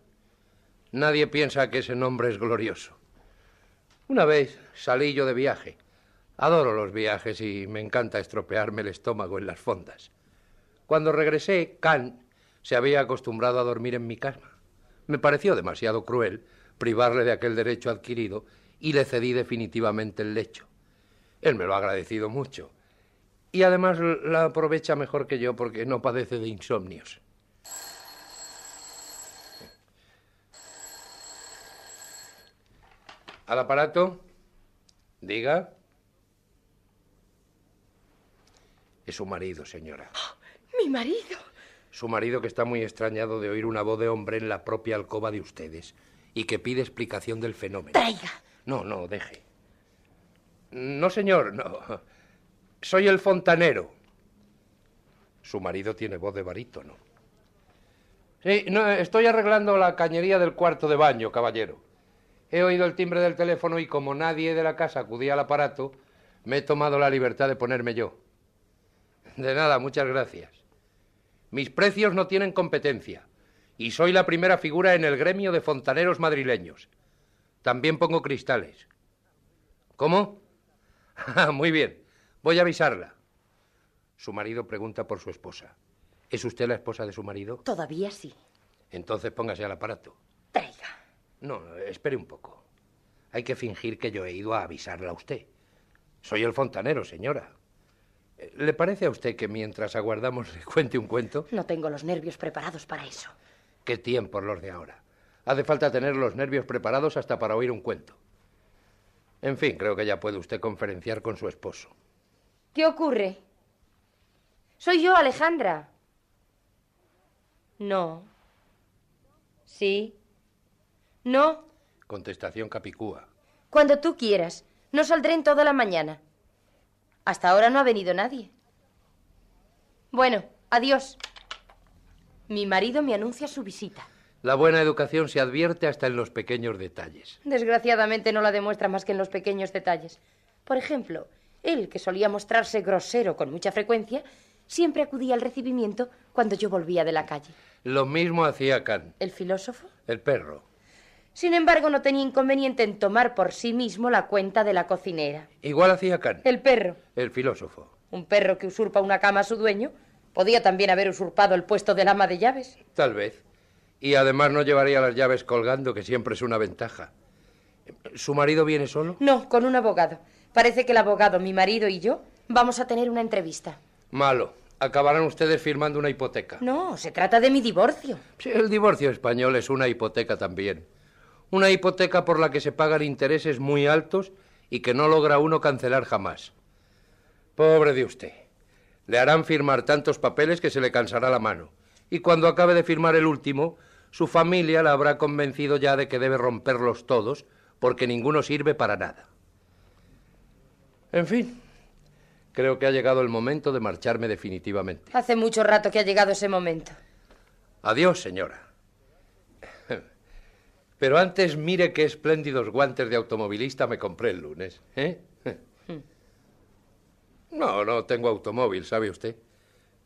nadie piensa que ese nombre es glorioso. Una vez salí yo de viaje. Adoro los viajes y me encanta estropearme el estómago en las fondas. Cuando regresé, Kant se había acostumbrado a dormir en mi cama. Me pareció demasiado cruel privarle de aquel derecho adquirido y le cedí definitivamente el lecho. Él me lo ha agradecido mucho. Y además la aprovecha mejor que yo porque no padece de insomnios. ¿Al aparato? Diga. Es su marido, señora. ¡Mi marido! Su marido que está muy extrañado de oír una voz de hombre en la propia alcoba de ustedes y que pide explicación del fenómeno. Traiga. No, no, deje. No, señor, no. Soy el fontanero. Su marido tiene voz de barítono. Sí, no, estoy arreglando la cañería del cuarto de baño, caballero. He oído el timbre del teléfono y como nadie de la casa acudía al aparato, me he tomado la libertad de ponerme yo. De nada, muchas gracias. Mis precios no tienen competencia y soy la primera figura en el gremio de fontaneros madrileños. También pongo cristales. ¿Cómo? Muy bien. Voy a avisarla. Su marido pregunta por su esposa. ¿Es usted la esposa de su marido? Todavía sí. Entonces póngase al aparato. Traiga. No, espere un poco. Hay que fingir que yo he ido a avisarla a usted. Soy el fontanero, señora. ¿Le parece a usted que mientras aguardamos le cuente un cuento? No tengo los nervios preparados para eso. Qué tiempos los de ahora. Hace falta tener los nervios preparados hasta para oír un cuento. En fin, creo que ya puede usted conferenciar con su esposo. ¿Qué ocurre? Soy yo, Alejandra. No. Sí. No. Contestación capicúa. Cuando tú quieras. No saldré en toda la mañana. Hasta ahora no ha venido nadie. Bueno, adiós. Mi marido me anuncia su visita. La buena educación se advierte hasta en los pequeños detalles. Desgraciadamente no la demuestra más que en los pequeños detalles. Por ejemplo, él, que solía mostrarse grosero con mucha frecuencia, siempre acudía al recibimiento cuando yo volvía de la calle. Lo mismo hacía Kant. ¿El filósofo? El perro. Sin embargo, no tenía inconveniente en tomar por sí mismo la cuenta de la cocinera. Igual hacía Kant. El perro. El filósofo. Un perro que usurpa una cama a su dueño podía también haber usurpado el puesto del ama de llaves. Tal vez. Y además no llevaría las llaves colgando, que siempre es una ventaja. ¿Su marido viene solo? No, con un abogado. Parece que el abogado, mi marido y yo vamos a tener una entrevista. Malo. Acabarán ustedes firmando una hipoteca. No, se trata de mi divorcio. Sí, el divorcio español es una hipoteca también. Una hipoteca por la que se pagan intereses muy altos y que no logra uno cancelar jamás. Pobre de usted. Le harán firmar tantos papeles que se le cansará la mano. Y cuando acabe de firmar el último, su familia la habrá convencido ya de que debe romperlos todos, porque ninguno sirve para nada. En fin, Creo que ha llegado el momento de marcharme definitivamente. Hace mucho rato que ha llegado ese momento. Adiós, señora. Pero antes mire qué espléndidos guantes de automovilista me compré el lunes. ¿eh? No, no tengo automóvil, ¿sabe usted?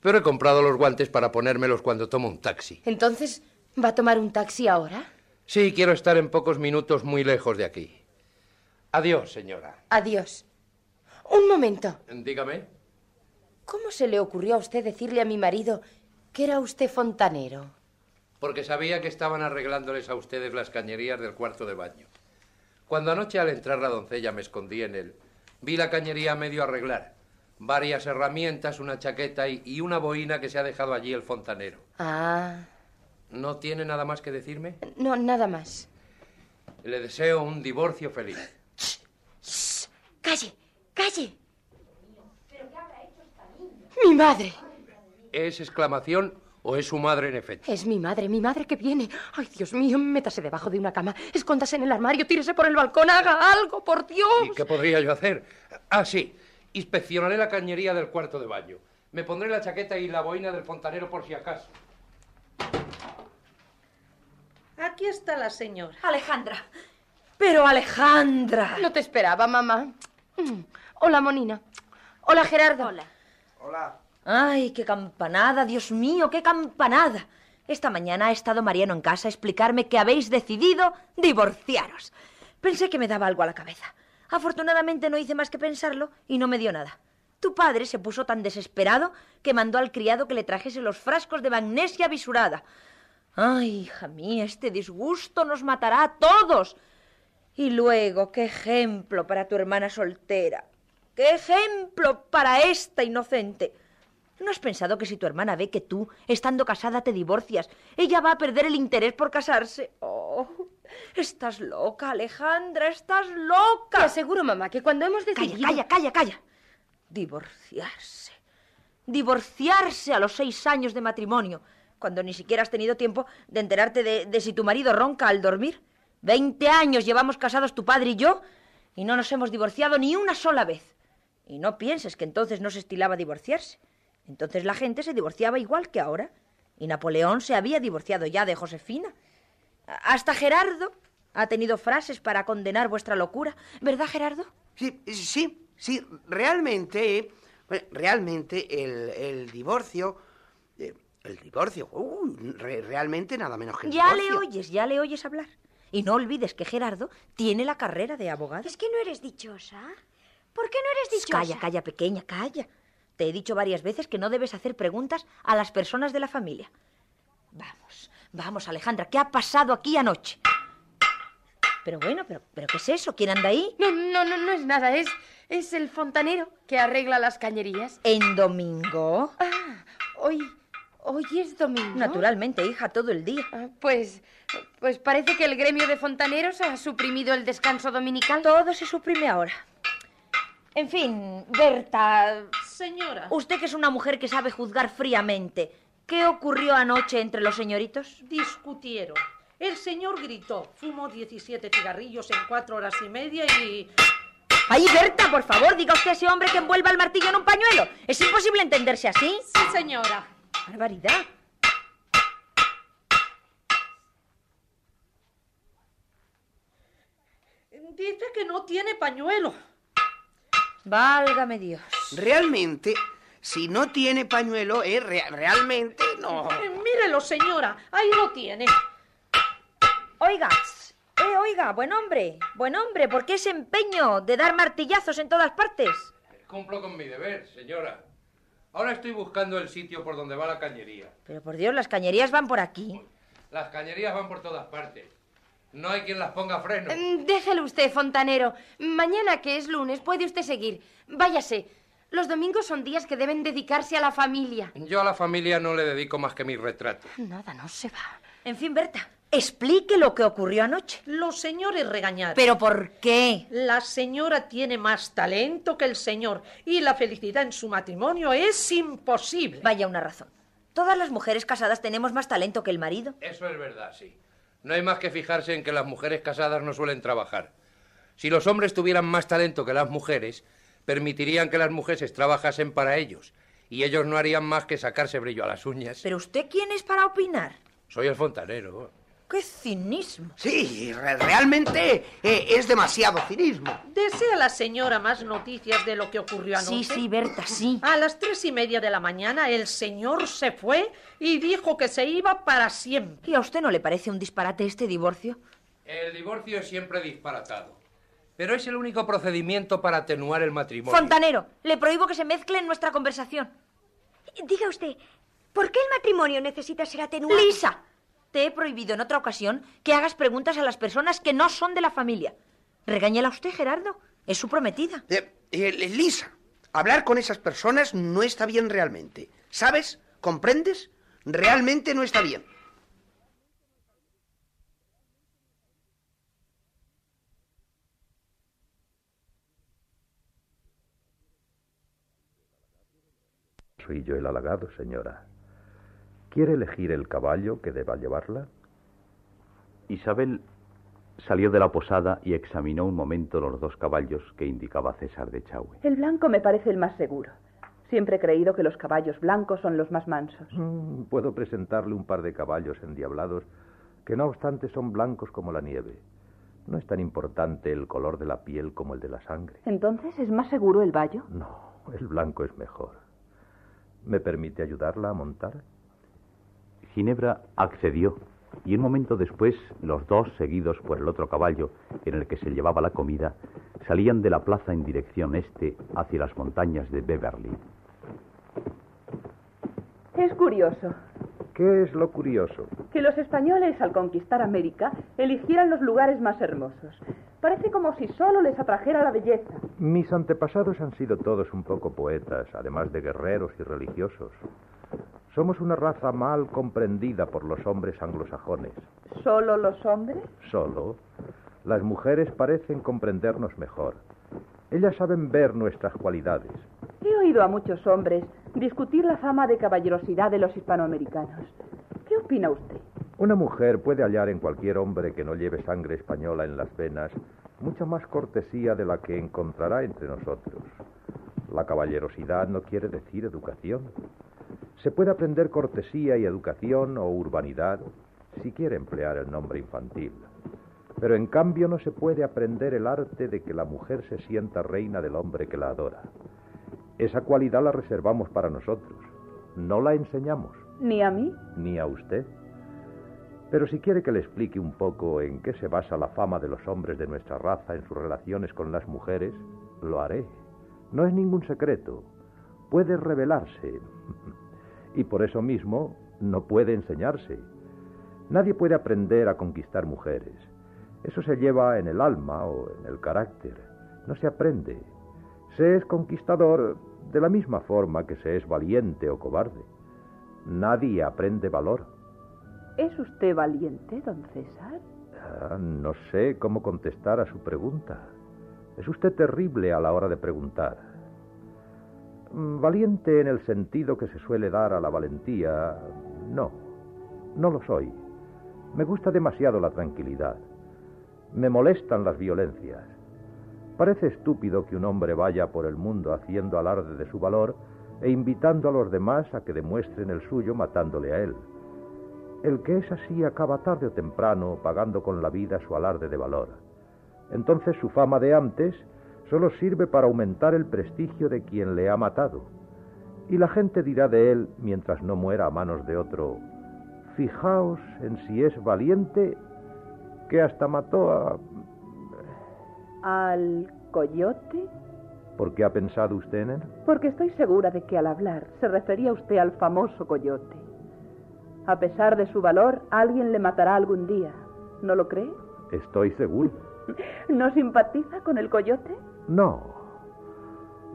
Pero he comprado los guantes para ponérmelos cuando tomo un taxi. Entonces, ¿va a tomar un taxi ahora? Sí, quiero estar en pocos minutos muy lejos de aquí. Adiós, señora. Adiós. Un momento. Dígame. ¿Cómo se le ocurrió a usted decirle a mi marido que era usted fontanero? Porque sabía que estaban arreglándoles a ustedes las cañerías del cuarto de baño. Cuando anoche al entrar la doncella me escondí en él, vi la cañería medio arreglar. Varias herramientas, una chaqueta y, y una boina que se ha dejado allí el fontanero. Ah, ¿No tiene nada más que decirme? no, nada más. Le deseo un divorcio feliz. Calle, calle. Mi madre. ¿Es exclamación o es su madre en efecto? Es mi madre, mi madre que viene. Ay, Dios mío, métase debajo de una cama, escóndase en el armario, tírese por el balcón, haga algo, por Dios. ¿Y qué podría yo hacer? Ah, sí. Inspeccionaré la cañería del cuarto de baño. Me pondré la chaqueta y la boina del fontanero por si acaso. Aquí está la señora. Alejandra. Pero Alejandra. No te esperaba, mamá. Hola, Monina. Hola, Gerardo. Hola. Hola. Ay, qué campanada, Dios mío, qué campanada. Esta mañana ha estado Mariano en casa a explicarme que habéis decidido divorciaros. Pensé que me daba algo a la cabeza. Afortunadamente no hice más que pensarlo y no me dio nada. Tu padre se puso tan desesperado que mandó al criado que le trajese los frascos de magnesia visurada. Ay, hija mía, este disgusto nos matará a todos. Y luego, qué ejemplo para tu hermana soltera. ¡Qué ejemplo para esta inocente! ¿No has pensado que si tu hermana ve que tú, estando casada, te divorcias, ella va a perder el interés por casarse? Oh, estás loca, Alejandra, estás loca. Te aseguro, mamá, que cuando hemos decidido... Calla, calla, calla, calla. Divorciarse. Divorciarse a los seis años de matrimonio, cuando ni siquiera has tenido tiempo de enterarte de, de si tu marido ronca al dormir. Veinte años llevamos casados tu padre y yo y no nos hemos divorciado ni una sola vez. Y no pienses que entonces no se estilaba divorciarse. Entonces la gente se divorciaba igual que ahora. Y Napoleón se había divorciado ya de Josefina. Hasta Gerardo ha tenido frases para condenar vuestra locura. ¿Verdad, Gerardo? Sí, sí, sí, realmente, bueno, realmente el, el divorcio, eh, el divorcio, uh, re- realmente nada menos que el Ya le oyes, ya le oyes hablar. Y no olvides que Gerardo tiene la carrera de abogado. Es que no eres dichosa. ¿Por qué no eres dichosa? Calla, calla, pequeña, calla. Te he dicho varias veces que no debes hacer preguntas a las personas de la familia. Vamos, vamos, Alejandra, ¿qué ha pasado aquí anoche? Pero bueno, pero, pero ¿qué es eso? ¿Quién anda ahí? No, no, no, no es nada, es, es el fontanero que arregla las cañerías. ¿En domingo? Ah, hoy, hoy es domingo. Naturalmente, hija, todo el día. Ah, Pues, pues parece que el gremio de fontaneros ha suprimido el descanso dominical. Todo se suprime ahora. En fin, Berta, Señora, usted que es una mujer que sabe juzgar fríamente, ¿qué ocurrió anoche entre los señoritos? discutieron. El señor gritó, fumó 17 cigarrillos en cuatro horas y media y... ¡Ay, Berta, por favor, diga usted a ese hombre que envuelva el martillo en un pañuelo! ¿Es imposible entenderse así? Sí, señora. ¡Barbaridad! Dice que no tiene pañuelo. Válgame Dios. Realmente, si no tiene pañuelo, es rea- realmente no. Eh, Mírelo, señora, ahí lo tiene. Oiga, eh, oiga, buen hombre, buen hombre, ¿por qué ese empeño de dar martillazos en todas partes? Cumplo con mi deber, señora. Ahora estoy buscando el sitio por donde va la cañería. Pero por Dios, las cañerías van por aquí. Las cañerías van por todas partes. No hay quien las ponga freno. Mm, Déjelo usted, fontanero. Mañana, que es lunes, puede usted seguir. Váyase. Los domingos son días que deben dedicarse a la familia. Yo a la familia no le dedico más que mi retrato. Nada, no se va. En fin, Berta, explique lo que ocurrió anoche. Los señores regañaron. ¿Pero por qué? La señora tiene más talento que el señor y la felicidad en su matrimonio es imposible. Vaya una razón. Todas las mujeres casadas tenemos más talento que el marido. Eso es verdad, sí. No hay más que fijarse en que las mujeres casadas no suelen trabajar. Si los hombres tuvieran más talento que las mujeres, permitirían que las mujeres trabajasen para ellos y ellos no harían más que sacarse brillo a las uñas. ¿Pero usted quién es para opinar? Soy el fontanero. ¡Qué cinismo! Sí, re- realmente eh, es demasiado cinismo. ¿Desea la señora más noticias de lo que ocurrió anoche? Sí, sí, Berta, sí. A las tres y media de la mañana el señor se fue y dijo que se iba para siempre. ¿Y a usted no le parece un disparate este divorcio? El divorcio es siempre disparatado. Pero es el único procedimiento para atenuar el matrimonio. Fontanero, le prohíbo que se mezcle en nuestra conversación. Diga usted, ¿por qué el matrimonio necesita ser atenuado? Lisa, te he prohibido en otra ocasión que hagas preguntas a las personas que no son de la familia. Regáñela usted, Gerardo. Es su prometida. Eh, eh, Lisa, hablar con esas personas no está bien realmente. ¿Sabes? ¿Comprendes? Realmente no está bien. Soy yo el halagado, señora. ¿Quiere elegir el caballo que deba llevarla? Isabel salió de la posada y examinó un momento los dos caballos que indicaba César de Chaue. El blanco me parece el más seguro. Siempre he creído que los caballos blancos son los más mansos. Mm, Puedo presentarle un par de caballos endiablados que no obstante son blancos como la nieve. No es tan importante el color de la piel como el de la sangre. Entonces, ¿es más seguro el vallo? No, el blanco es mejor. ¿Me permite ayudarla a montar? Ginebra accedió y un momento después los dos, seguidos por el otro caballo en el que se llevaba la comida, salían de la plaza en dirección este hacia las montañas de Beverly. Es curioso ¿Qué es lo curioso? que los españoles, al conquistar América, eligieran los lugares más hermosos. Parece como si solo les atrajera la belleza. Mis antepasados han sido todos un poco poetas, además de guerreros y religiosos. Somos una raza mal comprendida por los hombres anglosajones. ¿Solo los hombres? Solo. Las mujeres parecen comprendernos mejor. Ellas saben ver nuestras cualidades. He oído a muchos hombres discutir la fama de caballerosidad de los hispanoamericanos. ¿Qué opina usted? Una mujer puede hallar en cualquier hombre que no lleve sangre española en las venas mucha más cortesía de la que encontrará entre nosotros. La caballerosidad no quiere decir educación. Se puede aprender cortesía y educación o urbanidad si quiere emplear el nombre infantil. Pero en cambio no se puede aprender el arte de que la mujer se sienta reina del hombre que la adora. Esa cualidad la reservamos para nosotros. No la enseñamos, ¿Ni a mí? ni a usted. Pero si quiere que le explique un poco en qué se basa la fama de los hombres de nuestra raza en sus relaciones con las mujeres, lo haré. No es ningún secreto. Puede revelarse. Y por eso mismo no puede enseñarse. Nadie puede aprender a conquistar mujeres. Eso se lleva en el alma o en el carácter. No se aprende. Se es conquistador de la misma forma que se es valiente o cobarde. Nadie aprende valor. ¿Es usted valiente, don César? Ah, no sé cómo contestar a su pregunta. Es usted terrible a la hora de preguntar. Mm, Valiente en el sentido que se suele dar a la valentía, no. No lo soy. Me gusta demasiado la tranquilidad. Me molestan las violencias. Parece estúpido que un hombre vaya por el mundo haciendo alarde de su valor e invitando a los demás a que demuestren el suyo matándole a él. El que es así acaba tarde o temprano pagando con la vida su alarde de valor. Entonces su fama de antes solo sirve para aumentar el prestigio de quien le ha matado. Y la gente dirá de él, mientras no muera a manos de otro, fijaos en si es valiente, que hasta mató a... ¿Al coyote? ¿Por qué ha pensado usted en él? Porque estoy segura de que al hablar se refería usted al famoso coyote. A pesar de su valor, alguien le matará algún día. ¿No lo cree? Estoy seguro. ¿No simpatiza con el coyote? No.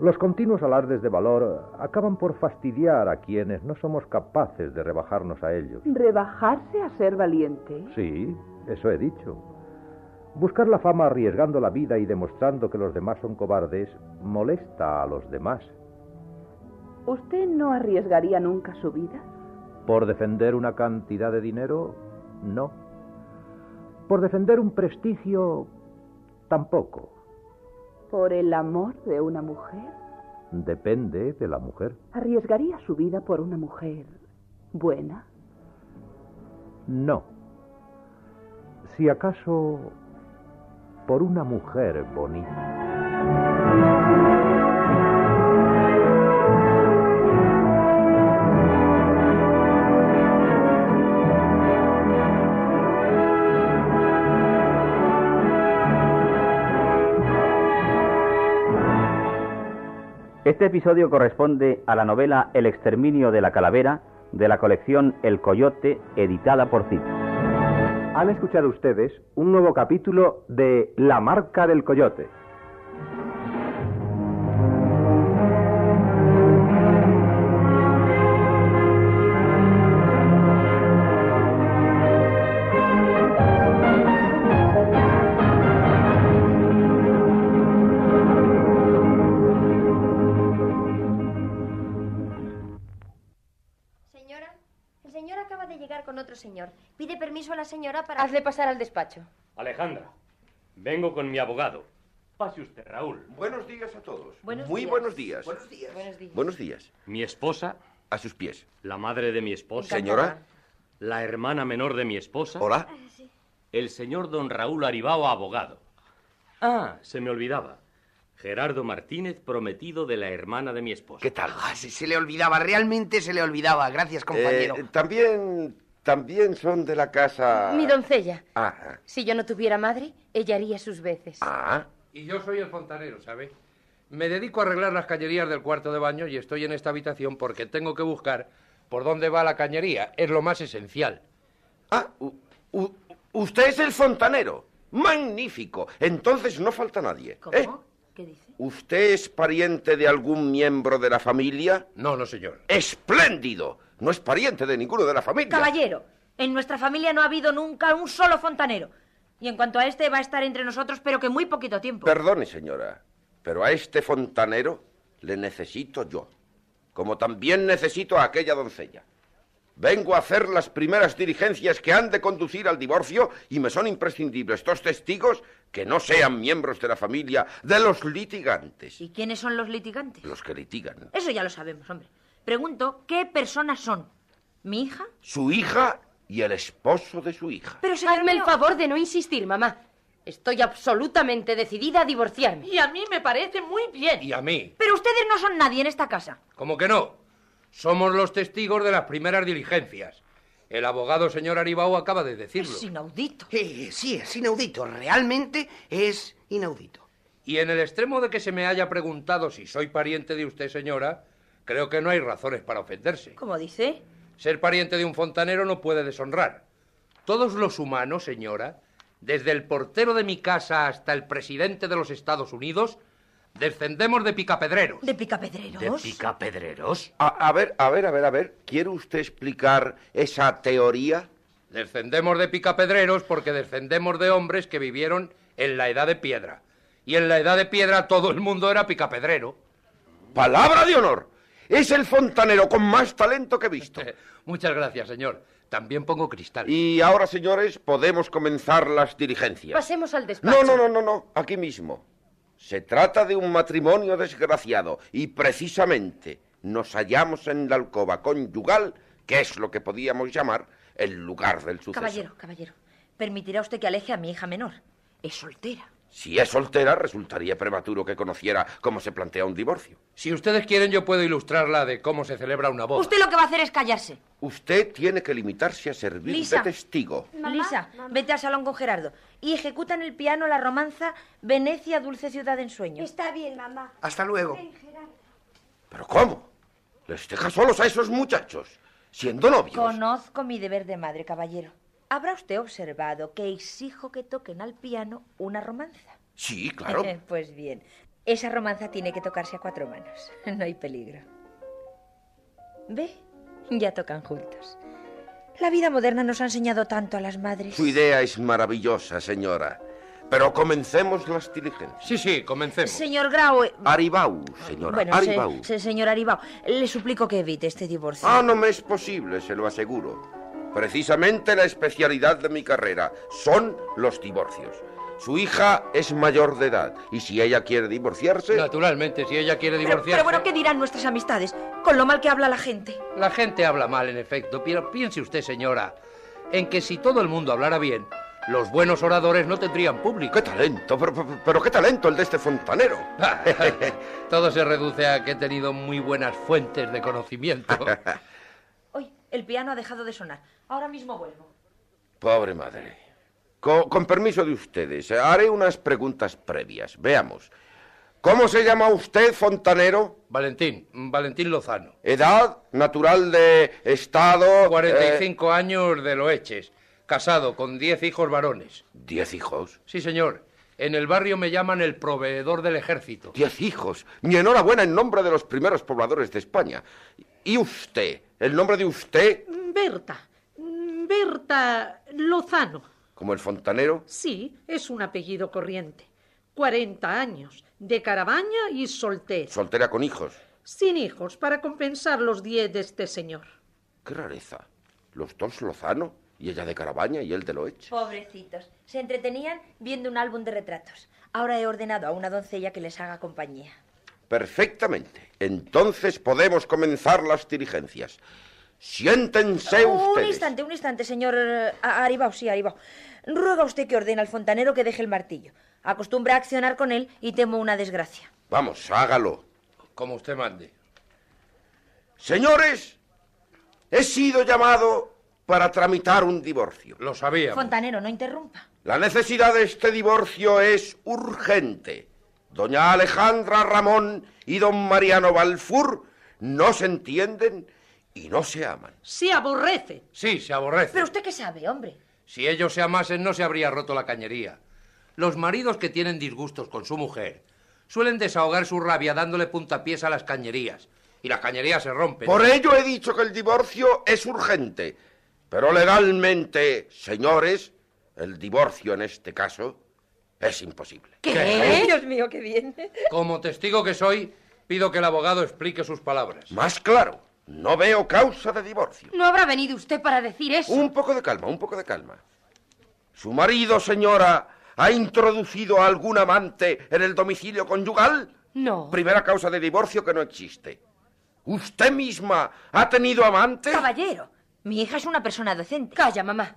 Los continuos alardes de valor acaban por fastidiar a quienes no somos capaces de rebajarnos a ellos. ¿Rebajarse a ser valiente? Sí, eso he dicho. Buscar la fama arriesgando la vida y demostrando que los demás son cobardes molesta a los demás. ¿Usted no arriesgaría nunca su vida? ¿Por defender una cantidad de dinero? No. ¿Por defender un prestigio? Tampoco. ¿Por el amor de una mujer? Depende de la mujer. ¿Arriesgaría su vida por una mujer buena? No. Si acaso por una mujer bonita. Este episodio corresponde a la novela El exterminio de la calavera de la colección El Coyote, editada por Cid. Han escuchado ustedes un nuevo capítulo de La marca del coyote. La señora para... Hazle pasar al despacho. Alejandra, vengo con mi abogado. Pase usted, Raúl. Buenos días a todos. Buenos Muy días. buenos días. Buenos días. Buenos días. Buenos días. Mi esposa. A sus pies. La madre de mi esposa. Señora. La hermana menor de mi esposa. Hola. El señor don Raúl Aribao, abogado. Ah, se me olvidaba. Gerardo Martínez, prometido de la hermana de mi esposa. ¿Qué tal? Ah, se, se le olvidaba, realmente se le olvidaba. Gracias, compañero. Eh, también, también son de la casa... Mi doncella. Ah, Si yo no tuviera madre, ella haría sus veces. ah. Y yo soy el fontanero, ¿sabe? Me dedico a arreglar las cañerías del cuarto de baño y estoy en esta habitación porque tengo que buscar por dónde va la cañería. Es lo más esencial. Ah, u- u- usted es el fontanero. Magnífico. Entonces no falta nadie. ¿eh? ¿Qué dice? ¿Usted es pariente de algún miembro de la familia? No, no, señor. ¡Espléndido! No es pariente de ninguno de la familia. Caballero, en nuestra familia no ha habido nunca un solo fontanero. Y en cuanto a este, va a estar entre nosotros, pero que muy poquito tiempo. Perdone, señora, pero a este fontanero le necesito yo, como también necesito a aquella doncella. Vengo a hacer las primeras diligencias que han de conducir al divorcio y me son imprescindibles estos testigos que no sean miembros de la familia de los litigantes, ¿Y quiénes son los litigantes? los que litigan. Eso ya lo sabemos, hombre. Pregunto, ¿qué personas son? ¿Mi hija? Su hija y el esposo de su hija. Pero señor Hazme el favor de no insistir, mamá. Estoy absolutamente decidida a divorciarme. Y a mí me parece muy bien. Y a mí. Pero ustedes no son nadie en esta casa. ¿Cómo que no? Somos los testigos de las primeras diligencias. El abogado señor Aribao acaba de decirlo. Es inaudito. Eh, sí, es inaudito. Realmente es inaudito. Y en el extremo de que se me haya preguntado si soy pariente de usted, señora, creo que no hay razones para ofenderse. ¿Cómo dice? Ser pariente de un fontanero no puede deshonrar. Todos los humanos, señora, desde el portero de mi casa hasta el presidente de los Estados Unidos, descendemos de picapedreros. ¿De picapedreros? picapedreros? A, a ver, a ver, a ver, a ver, ¿quiere usted explicar esa teoría? Descendemos de picapedreros porque descendemos de hombres que vivieron en la edad de piedra. Y en la edad de piedra todo el mundo era picapedrero. ¡Palabra de honor! Es el fontanero con más talento que he visto. Muchas gracias, señor. También pongo cristal. Y ahora, señores, podemos comenzar las diligencias. Pasemos al despacho. No, no, no, no, no, aquí mismo. Se trata de un matrimonio desgraciado y precisamente nos hallamos en la alcoba conyugal, que es lo que podíamos llamar el lugar del suceso. Caballero, caballero. ¿Permitirá usted que aleje a mi hija menor? Es soltera. Si es soltera, resultaría prematuro que conociera cómo se plantea un divorcio. Si ustedes quieren, yo puedo ilustrarla de cómo se celebra una boda. Usted lo que va a hacer es callarse. Usted tiene que limitarse a servir Lisa. de testigo. Lisa, vete al salón con Gerardo y ejecuta en el piano la romanza Venecia, dulce ciudad de ensueño. Está bien, mamá. Hasta luego. ¿Pero cómo? ¿Les deja solos a esos muchachos? Siendo novios. Conozco mi deber de madre, caballero. ¿Habrá usted observado que exijo que toquen al piano una romanza? Sí, claro. pues bien, esa romanza tiene que tocarse a cuatro manos. No hay peligro. ¿Ve? Ya tocan juntos. La vida moderna nos ha enseñado tanto a las madres. Su idea es maravillosa, señora. Pero comencemos las diligencias. Sí, sí, comencemos. Señor Grau... eh, Aribau, señora, Bueno, se- Aribau. se- señor Aribao, le suplico que evite este divorcio. Ah, no me es posible, se lo aseguro. Precisamente la especialidad de mi carrera son los divorcios. Su hija es mayor de edad y si ella quiere divorciarse... Naturalmente, si ella quiere Pero, divorciarse... pero bueno, ¿qué dirán nuestras amistades con lo mal que habla la gente? La gente habla mal, en efecto, pero piense usted, señora, en que si todo el mundo hablara bien, los buenos oradores no tendrían público. ¡Qué talento! Pero, pero- pero qué talento el de este fontanero. todo se reduce a que he tenido muy buenas fuentes de conocimiento. Hoy el piano ha dejado de sonar. Ahora mismo vuelvo. Pobre madre. Co- Con, permiso de ustedes, eh, haré unas preguntas previas. Veamos. ¿Cómo se llama usted, fontanero? Valentín, Valentín Lozano. ¿Edad? ¿Natural de estado? 45 años de Loeches, casado con 10 hijos varones. ¿Diez hijos? Sí, señor. En el barrio me llaman el proveedor del ejército. Diez hijos. Mi enhorabuena en nombre de los primeros pobladores de España. ¿Y usted? ¿El nombre de usted? Berta. Berta Lozano. ¿Como el fontanero? Sí, es un apellido corriente. 40 años, de Carabaña y soltera. Soltera con hijos. Sin hijos, para compensar los 10 de este señor. Qué rareza. Los dos Lozano, y ella de Carabaña y él de Loeche. Pobrecitos. Se entretenían viendo un álbum de retratos. Ahora he ordenado a una doncella que les haga compañía. Perfectamente. Entonces podemos comenzar las diligencias. Siéntense un ustedes. instante, un instante, señor eh, Aribao, sí, Aribao. Ruega usted que ordene al fontanero que deje el martillo. Acostumbra a accionar con él y temo una desgracia. Vamos, hágalo. Como usted mande. Señores, he sido llamado para tramitar un divorcio. Lo sabía. Fontanero, no interrumpa. La necesidad de este divorcio es urgente. Doña Alejandra Ramón y don Mariano Balfour no se entienden y no se aman. Se aborrece. Sí, se aborrece. Pero usted qué sabe, hombre. Si ellos se amasen, no se habría roto la cañería. Los maridos que tienen disgustos con su mujer suelen desahogar su rabia dándole puntapiés a las cañerías. Y las cañerías se rompen. Por ello he dicho que el divorcio es urgente. Pero legalmente, señores, el divorcio en este caso es imposible. ¿Qué? Dios mío, qué bien. Como testigo que soy, pido que el abogado explique sus palabras. Más claro, no veo causa de divorcio. No habrá venido usted para decir eso. Un poco de calma, un poco de calma. ¿Su marido, señora, ha introducido a algún amante en el domicilio conyugal? No. Primera causa de divorcio que no existe. ¿Usted misma ha tenido amante? Caballero, mi hija es una persona decente. Calla, mamá.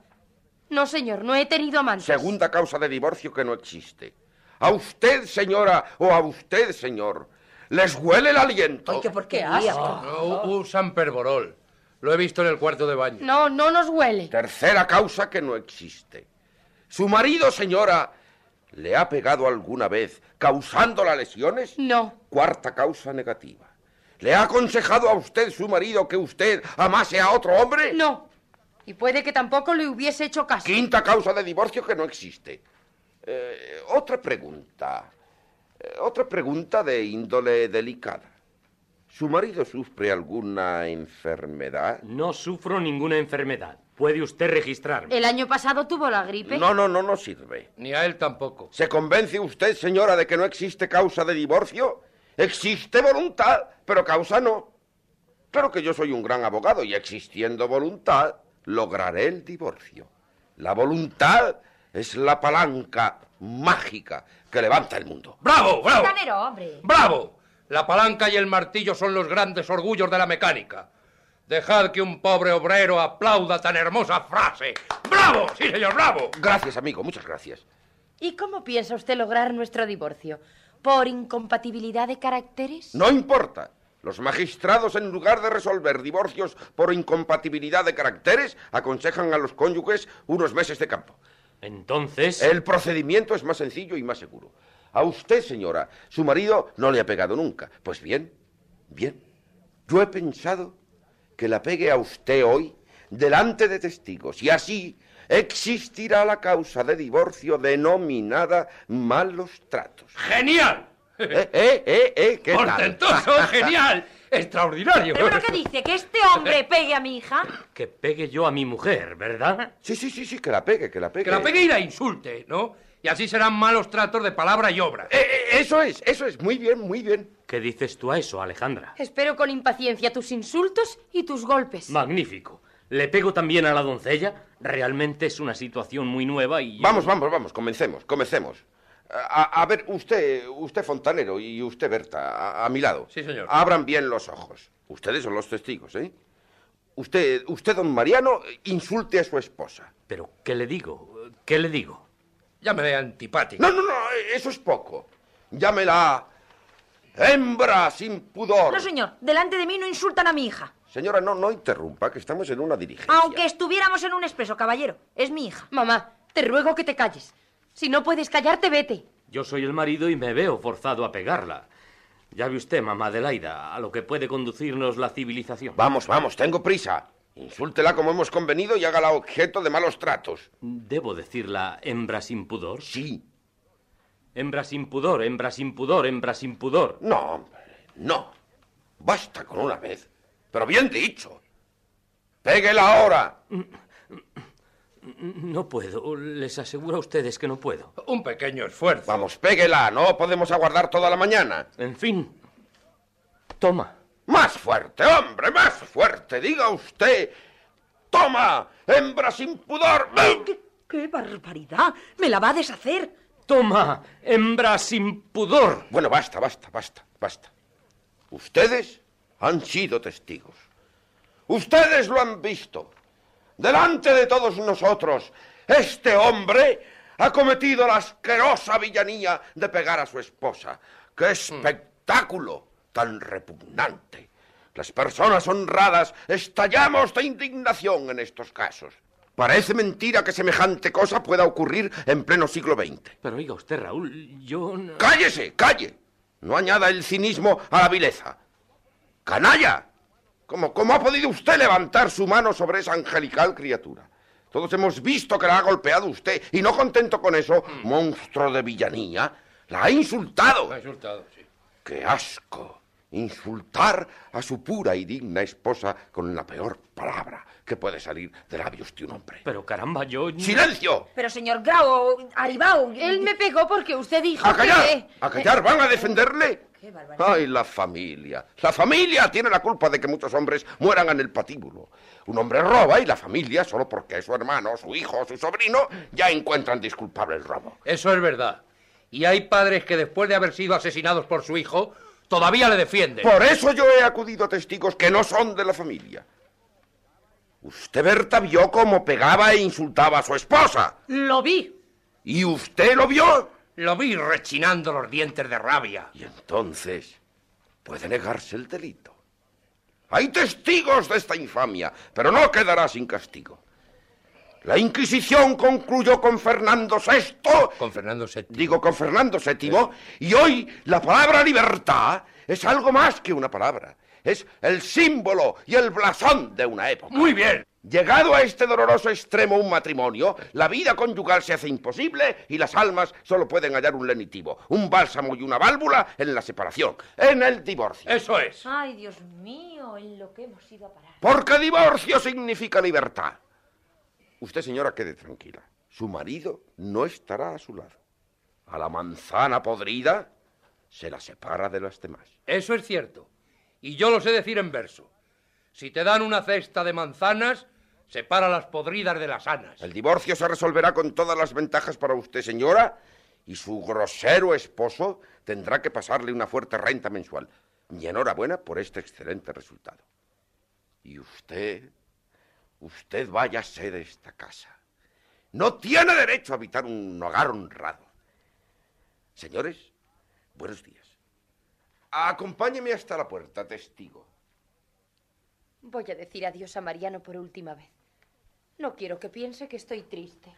No, señor, no he tenido amantes. Segunda causa de divorcio que no existe. ¿A usted, señora, o a usted, señor, les huele el aliento? Ay, qué porquería. No, usan perborol. Lo he visto en el cuarto de baño. No, no nos huele. Tercera causa que no existe. ¿Su marido, señora, le ha pegado alguna vez causándola lesiones? No. Cuarta causa negativa. ¿Le ha aconsejado a usted su marido que usted amase a otro hombre? No. Y puede que tampoco le hubiese hecho caso. Quinta causa de divorcio que no existe. Eh, otra pregunta. Otra pregunta de índole delicada. ¿Su marido sufre alguna enfermedad? No sufro ninguna enfermedad. Puede usted registrarme. El año pasado tuvo la gripe. No, no, no, no sirve. Ni a él tampoco. ¿Se convence usted, señora, de que no existe causa de divorcio? Existe voluntad, pero causa no. Claro que yo soy un gran abogado y existiendo voluntad, lograré el divorcio. La voluntad es la palanca mágica que levanta el mundo. ¡Bravo, bravo! Fontanero, hombre. ¡Bravo! La palanca y el martillo son los grandes orgullos de la mecánica. Dejad que un pobre obrero aplauda tan hermosa frase. ¡Bravo! Sí, señor, bravo. Gracias, amigo, muchas gracias. ¿Y cómo piensa usted lograr nuestro divorcio? ¿Por incompatibilidad de caracteres? No importa. Los magistrados, en lugar de resolver divorcios por incompatibilidad de caracteres, aconsejan a los cónyuges unos meses de campo. Entonces... El procedimiento es más sencillo y más seguro. A usted, señora, su marido no le ha pegado nunca. Pues bien, bien. Yo he pensado que la pegue a usted hoy delante de testigos y así existirá la causa de divorcio denominada malos tratos. ¡Genial! ¿Eh, eh, eh, eh? ¿Qué tal? ¡Portentoso! ¡Genial! ¡Extraordinario! ¿Pero qué dice? ¿Que este hombre pegue a mi hija? Que pegue yo a mi mujer, ¿verdad? Sí, sí, sí, sí, que la pegue, que la pegue. Que la pegue y la insulte, ¿no? Y así serán malos tratos de palabra y obra. Eh, eh, eso es, eso es. Muy bien, muy bien. ¿Qué dices tú a eso, Alejandra? Espero con impaciencia tus insultos y tus golpes. Magnífico. ¿Le pego también a la doncella? Realmente es una situación muy nueva y... yo- Vamos, vamos, vamos, comencemos, comencemos. A, a ver, usted, usted fontanero y usted Berta, a, a mi lado. Sí, señor. Abran bien los ojos. Ustedes son los testigos, ¿eh? Usted, usted, don Mariano, insulte a su esposa. Pero, ¿qué le digo? ¿Qué le digo? Llámele antipático. No, no, no, eso es poco. Llámela hembra sin pudor. No, señor, delante de mí no insultan a mi hija. Señora, no, no interrumpa, que estamos en una diligencia. Aunque estuviéramos en un expreso, caballero. Es mi hija. Mamá, te ruego que te calles. Si no puedes callarte, vete. Yo soy el marido y me veo forzado a pegarla. Ya ve usted, mamá Adelaida, a lo que puede conducirnos la civilización. Vamos, vamos, tengo prisa. Insúltela como hemos convenido y hágala objeto de malos tratos. ¿Debo decirla hembra sin pudor? Sí. Hembra sin pudor, hembra sin pudor, hembra sin pudor. No, hombre, no. Basta con una vez. Pero bien dicho. Péguela ahora. No puedo, les aseguro a ustedes que no puedo. Un pequeño esfuerzo. Vamos, péguela, no podemos aguardar toda la mañana. En fin. Toma. Más fuerte, hombre, más fuerte, diga usted. Toma, hembra sin pudor. ¿Qué, qué barbaridad! ¡Me la va a deshacer! Toma, hembra sin pudor. Bueno, basta, basta, basta, basta. Ustedes han sido testigos. Ustedes lo han visto. Delante de todos nosotros, este hombre ha cometido la asquerosa villanía de pegar a su esposa. ¡Qué espectáculo tan repugnante! Las personas honradas estallamos de indignación en estos casos. Parece mentira que semejante cosa pueda ocurrir en pleno siglo XX. Pero oiga usted, Raúl, yo no... ¡Cállese, calle! No añada el cinismo a la vileza. ¡Canalla! ¿Cómo, ¿Cómo ha podido usted levantar su mano sobre esa angelical criatura? Todos hemos visto que la ha golpeado usted y no contento con eso, monstruo de villanía, la ha insultado. Me ha insultado, sí. ¡Qué asco! Insultar a su pura y digna esposa con la peor palabra que puede salir de labios de un hombre. Pero caramba, yo... ¡Silencio! Pero, señor Grau, Aribao... Él me pegó porque usted dijo ¡A callar! que... ¡A callar! ¿Van a defenderle? Qué barbaridad. ¡Ay, la familia! La familia tiene la culpa de que muchos hombres mueran en el patíbulo. Un hombre roba y la familia, solo porque es su hermano, su hijo o su sobrino, ya encuentran disculpable el robo. Eso es verdad. Y hay padres que después de haber sido asesinados por su hijo, todavía le defienden. Por eso yo he acudido a testigos que no son de la familia. Usted, Berta, vio cómo pegaba e insultaba a su esposa. Lo vi. ¿Y usted lo vio? Lo vi rechinando los dientes de rabia. Y entonces puede negarse el delito. Hay testigos de esta infamia, pero no quedará sin castigo. La Inquisición concluyó con Fernando VI, Con Fernando VII. digo con Fernando VII, y hoy la palabra libertad es algo más que una palabra. Es el símbolo y el blasón de una época. Muy bien. Llegado a este doloroso extremo un matrimonio, la vida conyugal se hace imposible y las almas solo pueden hallar un lenitivo, un bálsamo y una válvula en la separación, en el divorcio. Eso es. Ay, Dios mío, en lo que hemos ido a parar. Porque divorcio significa libertad. Usted, señora, quede tranquila. Su marido no estará a su lado. A la manzana podrida se la separa de las demás. Eso es cierto. Y yo lo sé decir en verso. Si te dan una cesta de manzanas, separa las podridas de las sanas. El divorcio se resolverá con todas las ventajas para usted, señora, y su grosero esposo tendrá que pasarle una fuerte renta mensual. Y enhorabuena por este excelente resultado. Y usted, usted váyase de esta casa. No tiene derecho a habitar un hogar honrado. Señores, buenos días. Acompáñeme hasta la puerta, testigo. Voy a decir adiós a Mariano por última vez. No quiero que piense que estoy triste.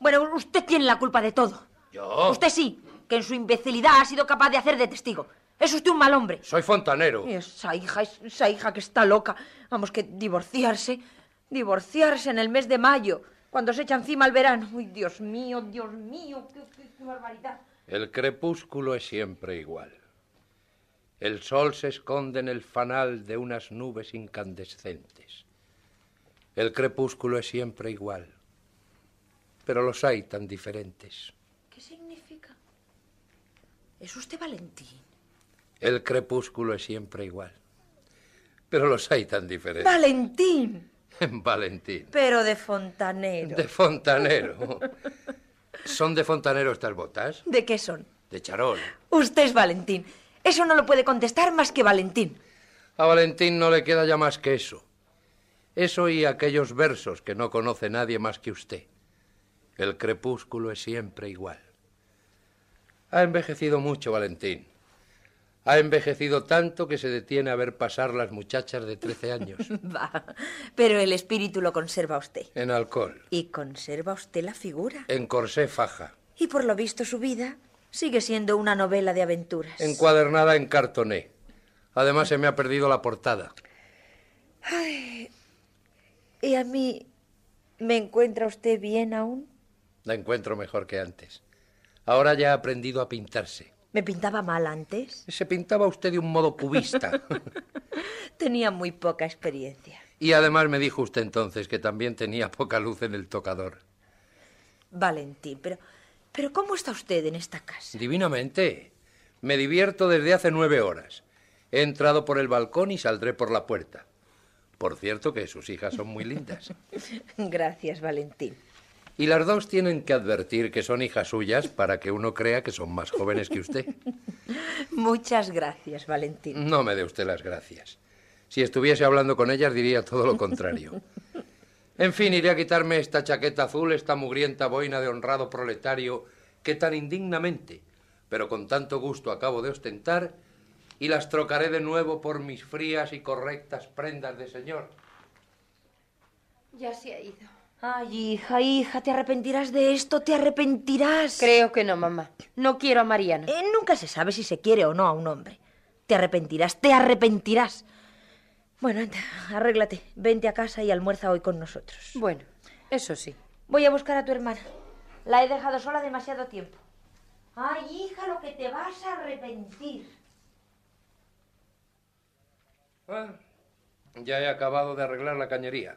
Bueno, usted tiene la culpa de todo. ¿Yo? Usted sí, que en su imbecilidad ha sido capaz de hacer de testigo. Es usted un mal hombre. Soy fontanero. Y esa hija, es- esa hija que está loca. Vamos, que divorciarse. Divorciarse en el mes de mayo, cuando se echa encima el verano. Uy, Dios mío, Dios mío, qué, qué- qué barbaridad. El crepúsculo es siempre igual. El sol se esconde en el fanal de unas nubes incandescentes. El crepúsculo es siempre igual. Pero los hay tan diferentes. ¿Qué significa? ¿Es usted Valentín? El crepúsculo es siempre igual. Pero los hay tan diferentes. ¡Valentín! Valentín. Pero de fontanero. De fontanero. ¿Son de fontanero estas botas? ¿De qué son? De charol. Usted es Valentín. Eso no lo puede contestar más que Valentín. A Valentín no le queda ya más que eso. Eso y aquellos versos que no conoce nadie más que usted. El crepúsculo es siempre igual. Ha envejecido mucho, Valentín. Ha envejecido tanto que se detiene a ver pasar las muchachas de 13 años. Va, pero el espíritu lo conserva usted. En alcohol. Y conserva usted la figura. En corsé faja. Y por lo visto su vida sigue siendo una novela de aventuras. Encuadernada en cartoné. Además se me ha perdido la portada. Ay, ¿Y a mí me encuentra usted bien aún? La encuentro mejor que antes. Ahora ya ha aprendido a pintarse. ¿Me pintaba mal antes? Se pintaba usted de un modo cubista. Tenía muy poca experiencia. y además me dijo usted entonces que también tenía poca luz en el tocador. Valentín, pero, pero ¿cómo está usted en esta casa? Divinamente. Me divierto desde hace nueve horas. He entrado por el balcón y saldré por la puerta. Por cierto que sus hijas son muy lindas. Gracias, Valentín. Y las dos tienen que advertir que son hijas suyas para que uno crea que son más jóvenes que usted. Muchas gracias, Valentín. No me dé usted las gracias. Si estuviese hablando con ellas diría todo lo contrario. En fin, iré a quitarme esta chaqueta azul, esta mugrienta boina de honrado proletario que tan indignamente, pero con tanto gusto acabo de ostentar, y las trocaré de nuevo por mis frías y correctas prendas de señor. Ya se ha ido. Ay, hija, hija, te arrepentirás de esto, te arrepentirás. Creo que no, mamá. No quiero a Mariano. Eh, nunca se sabe si se quiere o no a un hombre. Te arrepentirás, te arrepentirás. Bueno, anda, arréglate. Vente a casa y almuerza hoy con nosotros. Bueno, eso sí. Voy a buscar a tu hermana. La he dejado sola demasiado tiempo. Ay, hija, lo que te vas a arrepentir. Ah, ya he acabado de arreglar la cañería.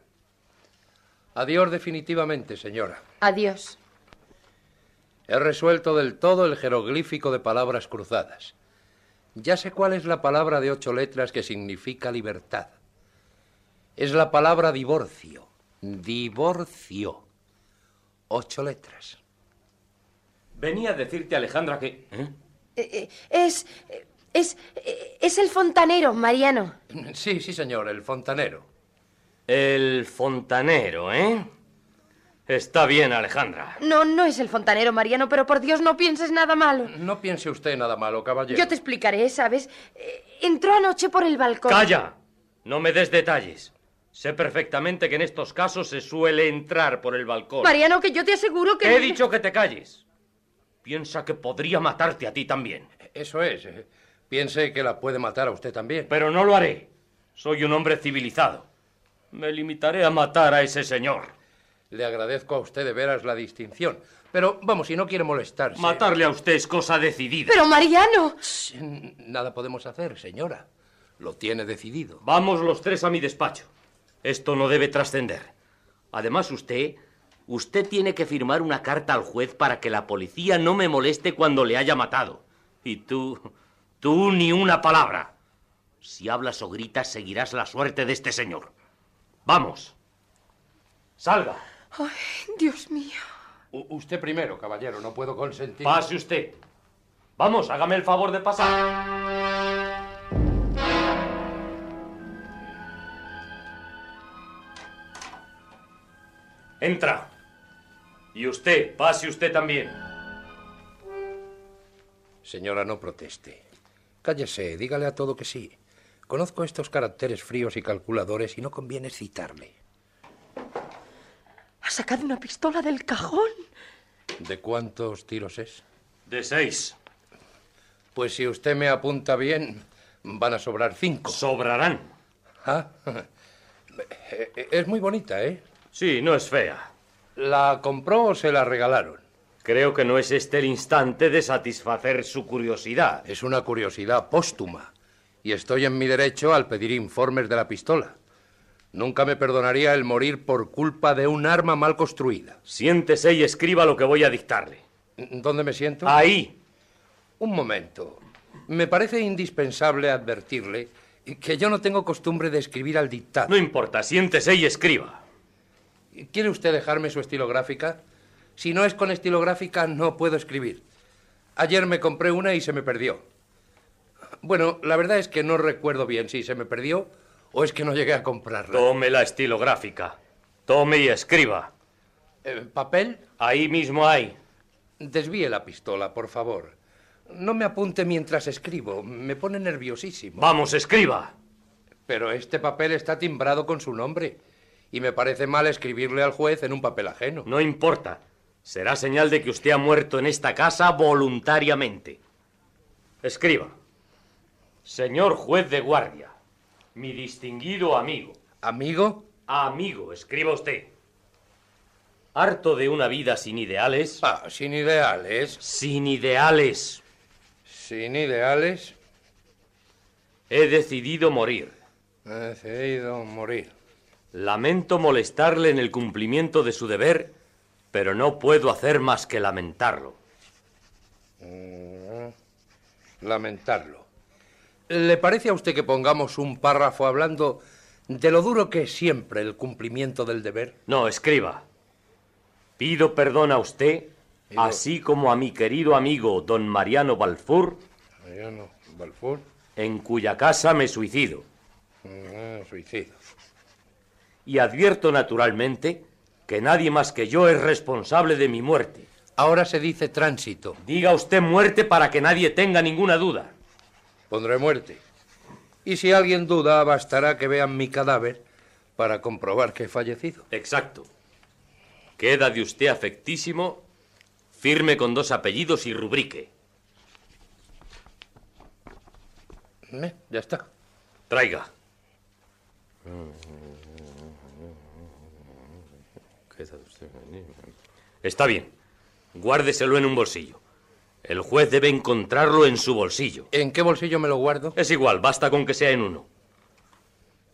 Adiós definitivamente, señora. Adiós. He resuelto del todo el jeroglífico de palabras cruzadas. Ya sé cuál es la palabra de ocho letras que significa libertad. Es la palabra divorcio. Divorcio. Ocho letras. Venía a decirte, Alejandra, que... ¿eh? Eh, eh, es. Es. eh, Es el fontanero, Mariano. Sí, sí, señor, el fontanero. El fontanero, ¿eh? Está bien, Alejandra. No, no es el fontanero, Mariano, pero por Dios no pienses nada malo. No piense usted nada malo, caballero. Yo te explicaré, ¿sabes? Eh, Entró anoche por el balcón. ¡Calla! No me des detalles. Sé perfectamente que en estos casos se suele entrar por el balcón. Mariano, que yo te aseguro que. He dicho que te calles. Piensa que podría matarte a ti también. Eso es. Piense que la puede matar a usted también. Pero no lo haré. Soy un hombre civilizado. Me limitaré a matar a ese señor. Le agradezco a usted de veras la distinción. Pero vamos, si no quiere molestarse. Matarle a usted es cosa decidida. Pero, Mariano. Nada podemos hacer, señora. Lo tiene decidido. Vamos los tres a mi despacho. Esto no debe trascender. Además, usted. Usted tiene que firmar una carta al juez para que la policía no me moleste cuando le haya matado. Y tú. Tú ni una palabra. Si hablas o gritas, seguirás la suerte de este señor. Vamos. Salga. Ay, Dios mío. U- usted primero, caballero. No puedo consentir. Pase usted. Vamos, hágame el favor de pasar. Entra. Y usted, pase usted también. Señora, no proteste. Cállese, dígale a todo que sí. Conozco estos caracteres fríos y calculadores y no conviene citarle. Ha sacado una pistola del cajón. ¿De cuántos tiros es? De seis. Pues si usted me apunta bien, van a sobrar cinco. Sobrarán. Ah, eh, es muy bonita, ¿eh? Sí, no es fea. ¿La compró o se la regalaron? Creo que no es este el instante de satisfacer su curiosidad. Es una curiosidad póstuma. Y estoy en mi derecho al pedir informes de la pistola. Nunca me perdonaría el morir por culpa de un arma mal construida. Siéntese y escriba lo que voy a dictarle. ¿Dónde me siento? Ahí. Un momento. Me parece indispensable advertirle Que yo no tengo costumbre de escribir al dictado. No importa, siéntese y escriba. ¿Quiere usted dejarme su estilográfica? Si no es con estilográfica, no puedo escribir. Ayer me compré una y se me perdió. Bueno, la verdad es que no recuerdo bien si se me perdió o es que no llegué a comprarla. Tome la estilográfica. Tome y escriba. Eh, ¿Papel? Ahí mismo hay. Desvíe la pistola, por favor. No me apunte mientras escribo. Me pone nerviosísimo. Vamos, escriba. Pero este papel está timbrado con su nombre. Y me parece mal escribirle al juez en un papel ajeno. No importa. Será señal de que usted ha muerto en esta casa voluntariamente. Escriba. Señor juez de guardia, mi distinguido amigo. ¿Amigo? Amigo, escriba usted. Harto de una vida sin ideales. Ah, sin ideales. Sin ideales. Sin ideales. He decidido morir. He decidido morir. Lamento molestarle en el cumplimiento de su deber, pero no puedo hacer más que lamentarlo. Mm, lamentarlo. ¿Le parece a usted que pongamos un párrafo hablando de lo duro que es siempre el cumplimiento del deber? No, escriba. Pido perdón a usted, así como a mi querido amigo don Mariano Balfour. Mariano Balfour. En cuya casa me suicido. Mm, suicido. Y advierto naturalmente que nadie más que yo es responsable de mi muerte. Ahora se dice tránsito. Diga usted muerte para que nadie tenga ninguna duda. Pondré muerte. Y si alguien duda, bastará que vean mi cadáver para comprobar que he fallecido. Exacto. Queda de usted afectísimo, firme con dos apellidos y rubrique. Eh, ya está. Traiga. Está bien. Guárdeselo en un bolsillo. El juez debe encontrarlo en su bolsillo. ¿En qué bolsillo me lo guardo? Es igual, basta con que sea en uno.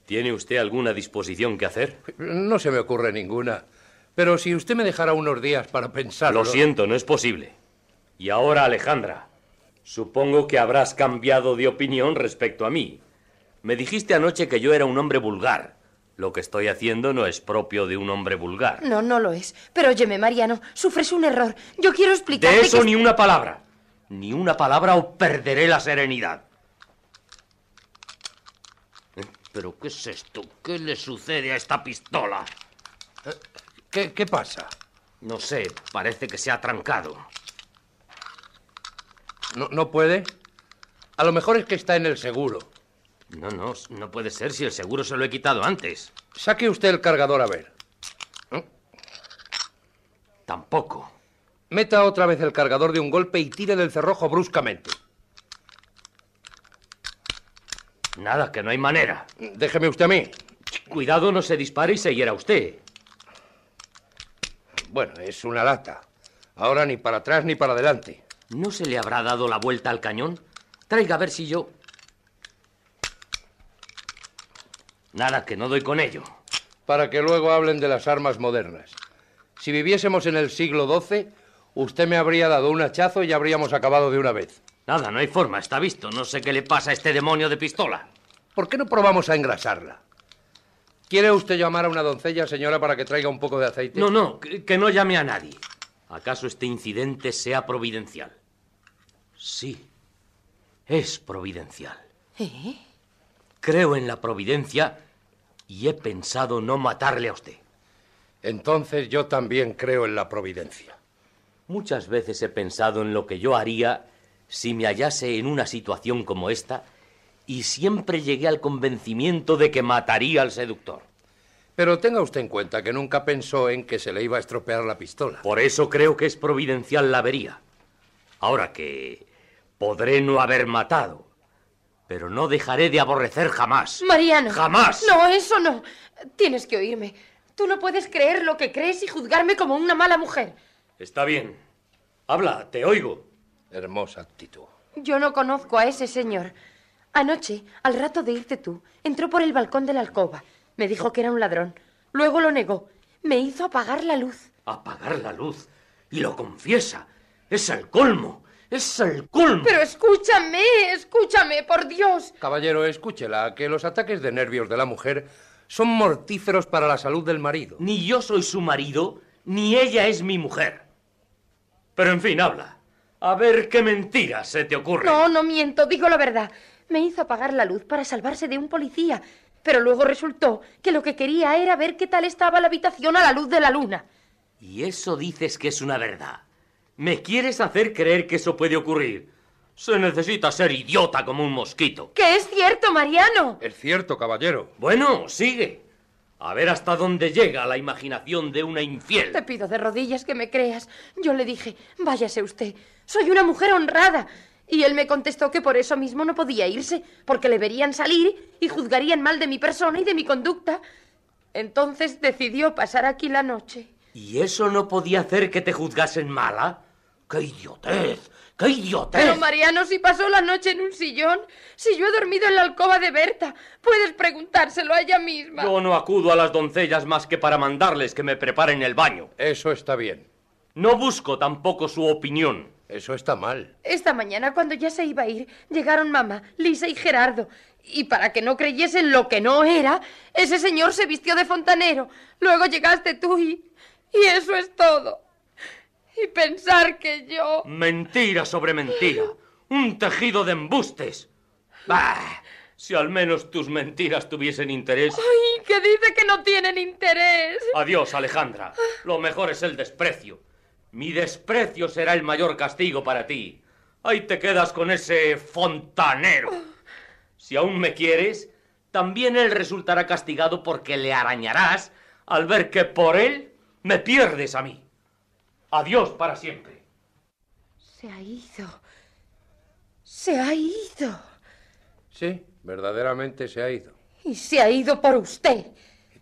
¿Tiene usted alguna disposición que hacer? No se me ocurre ninguna. Pero si usted me dejara unos días para pensarlo... Lo siento, no es posible. Y ahora, Alejandra, supongo que habrás cambiado de opinión respecto a mí. Me dijiste anoche que yo era un hombre vulgar. Lo que estoy haciendo no es propio de un hombre vulgar. No, no lo es. Pero óyeme, Mariano, sufres un error. Yo quiero explicarte De eso que... ni una palabra. Ni una palabra o perderé la serenidad. Eh, ¿Pero qué es esto? ¿Qué le sucede a esta pistola? ¿Qué, qué pasa? No sé, parece que se ha trancado. ¿No, ¿No puede? A lo mejor es que está en el seguro. No, no, no puede ser si el seguro se lo he quitado antes. Saque usted el cargador a ver. Tampoco. Meta otra vez el cargador de un golpe y tire del cerrojo bruscamente. Nada, que no hay manera. Déjeme usted a mí. Cuidado, no se dispare y se hiera usted. Bueno, es una lata. Ahora ni para atrás ni para adelante. ¿No se le habrá dado la vuelta al cañón? Traiga a ver si yo... Nada, que no doy con ello. Para que luego hablen de las armas modernas. Si viviésemos en el siglo XII, usted me habría dado un hachazo y ya habríamos acabado de una vez. Nada, no hay forma, está visto. No sé qué le pasa a este demonio de pistola. ¿Por qué no probamos a engrasarla? ¿Quiere usted llamar a una doncella, señora, para que traiga un poco de aceite? No, no, que, que no llame a nadie. ¿Acaso este incidente sea providencial? Sí, es providencial. ¿Eh? Creo en la providencia y he pensado no matarle a usted. Entonces yo también creo en la providencia. Muchas veces he pensado en lo que yo haría si me hallase en una situación como esta y siempre llegué al convencimiento de que mataría al seductor. Pero tenga usted en cuenta que nunca pensó en que se le iba a estropear la pistola. Por eso creo que es providencial la avería. Ahora que podré no haber matado, pero no dejaré de aborrecer jamás. Mariano. Jamás. No, eso no. Tienes que oírme. Tú no puedes creer lo que crees y juzgarme como una mala mujer. Está bien. Habla, te oigo. Hermosa actitud. Yo no conozco a ese señor. Anoche, al rato de irte tú, entró por el balcón de la alcoba. Me dijo que era un ladrón. Luego lo negó. Me hizo apagar la luz. Apagar la luz. Y lo confiesa. Es el colmo. Es el colmo. Pero escúchame, escúchame, por Dios. Caballero, escúchela, que los ataques de nervios de la mujer son mortíferos para la salud del marido. Ni yo soy su marido, ni ella es mi mujer. Pero en fin, habla. A ver qué mentiras se te ocurre. No, no miento, digo la verdad. Me hizo apagar la luz para salvarse de un policía, pero luego resultó que lo que quería era ver qué tal estaba la habitación a la luz de la luna. Y eso dices que es una verdad. ¿Me quieres hacer creer que eso puede ocurrir? Se necesita ser idiota como un mosquito. Que es cierto, Mariano. Es cierto, caballero. Bueno, sigue. A ver hasta dónde llega la imaginación de una infiel. Te pido de rodillas que me creas. Yo le dije, váyase usted. Soy una mujer honrada. Y él me contestó que por eso mismo no podía irse, porque le verían salir y juzgarían mal de mi persona y de mi conducta. Entonces decidió pasar aquí la noche. ¿Y eso no podía hacer que te juzgasen mala? ¡Qué idiotez! ¡Qué idiotez! Pero Mariano, si pasó la noche en un sillón, si yo he dormido en la alcoba de Berta, puedes preguntárselo a ella misma. Yo no acudo a las doncellas más que para mandarles que me preparen el baño. Eso está bien. No busco tampoco su opinión. Eso está mal. Esta mañana, cuando ya se iba a ir, llegaron mamá, Lisa y Gerardo. Y para que no creyesen lo que no era, ese señor se vistió de fontanero. Luego llegaste tú y... Y eso es todo. Y pensar que yo... Mentira sobre mentira. Un tejido de embustes. Bah, si al menos tus mentiras tuviesen interés. ¡Ay! Que dice que no tienen interés. Adiós, Alejandra. Lo mejor es el desprecio. Mi desprecio será el mayor castigo para ti. Ahí te quedas con ese fontanero. Si aún me quieres, también él resultará castigado porque le arañarás al ver que por él me pierdes a mí. Adiós para siempre. Se ha ido. Se ha ido. Sí, verdaderamente se ha ido. Y se ha ido por usted.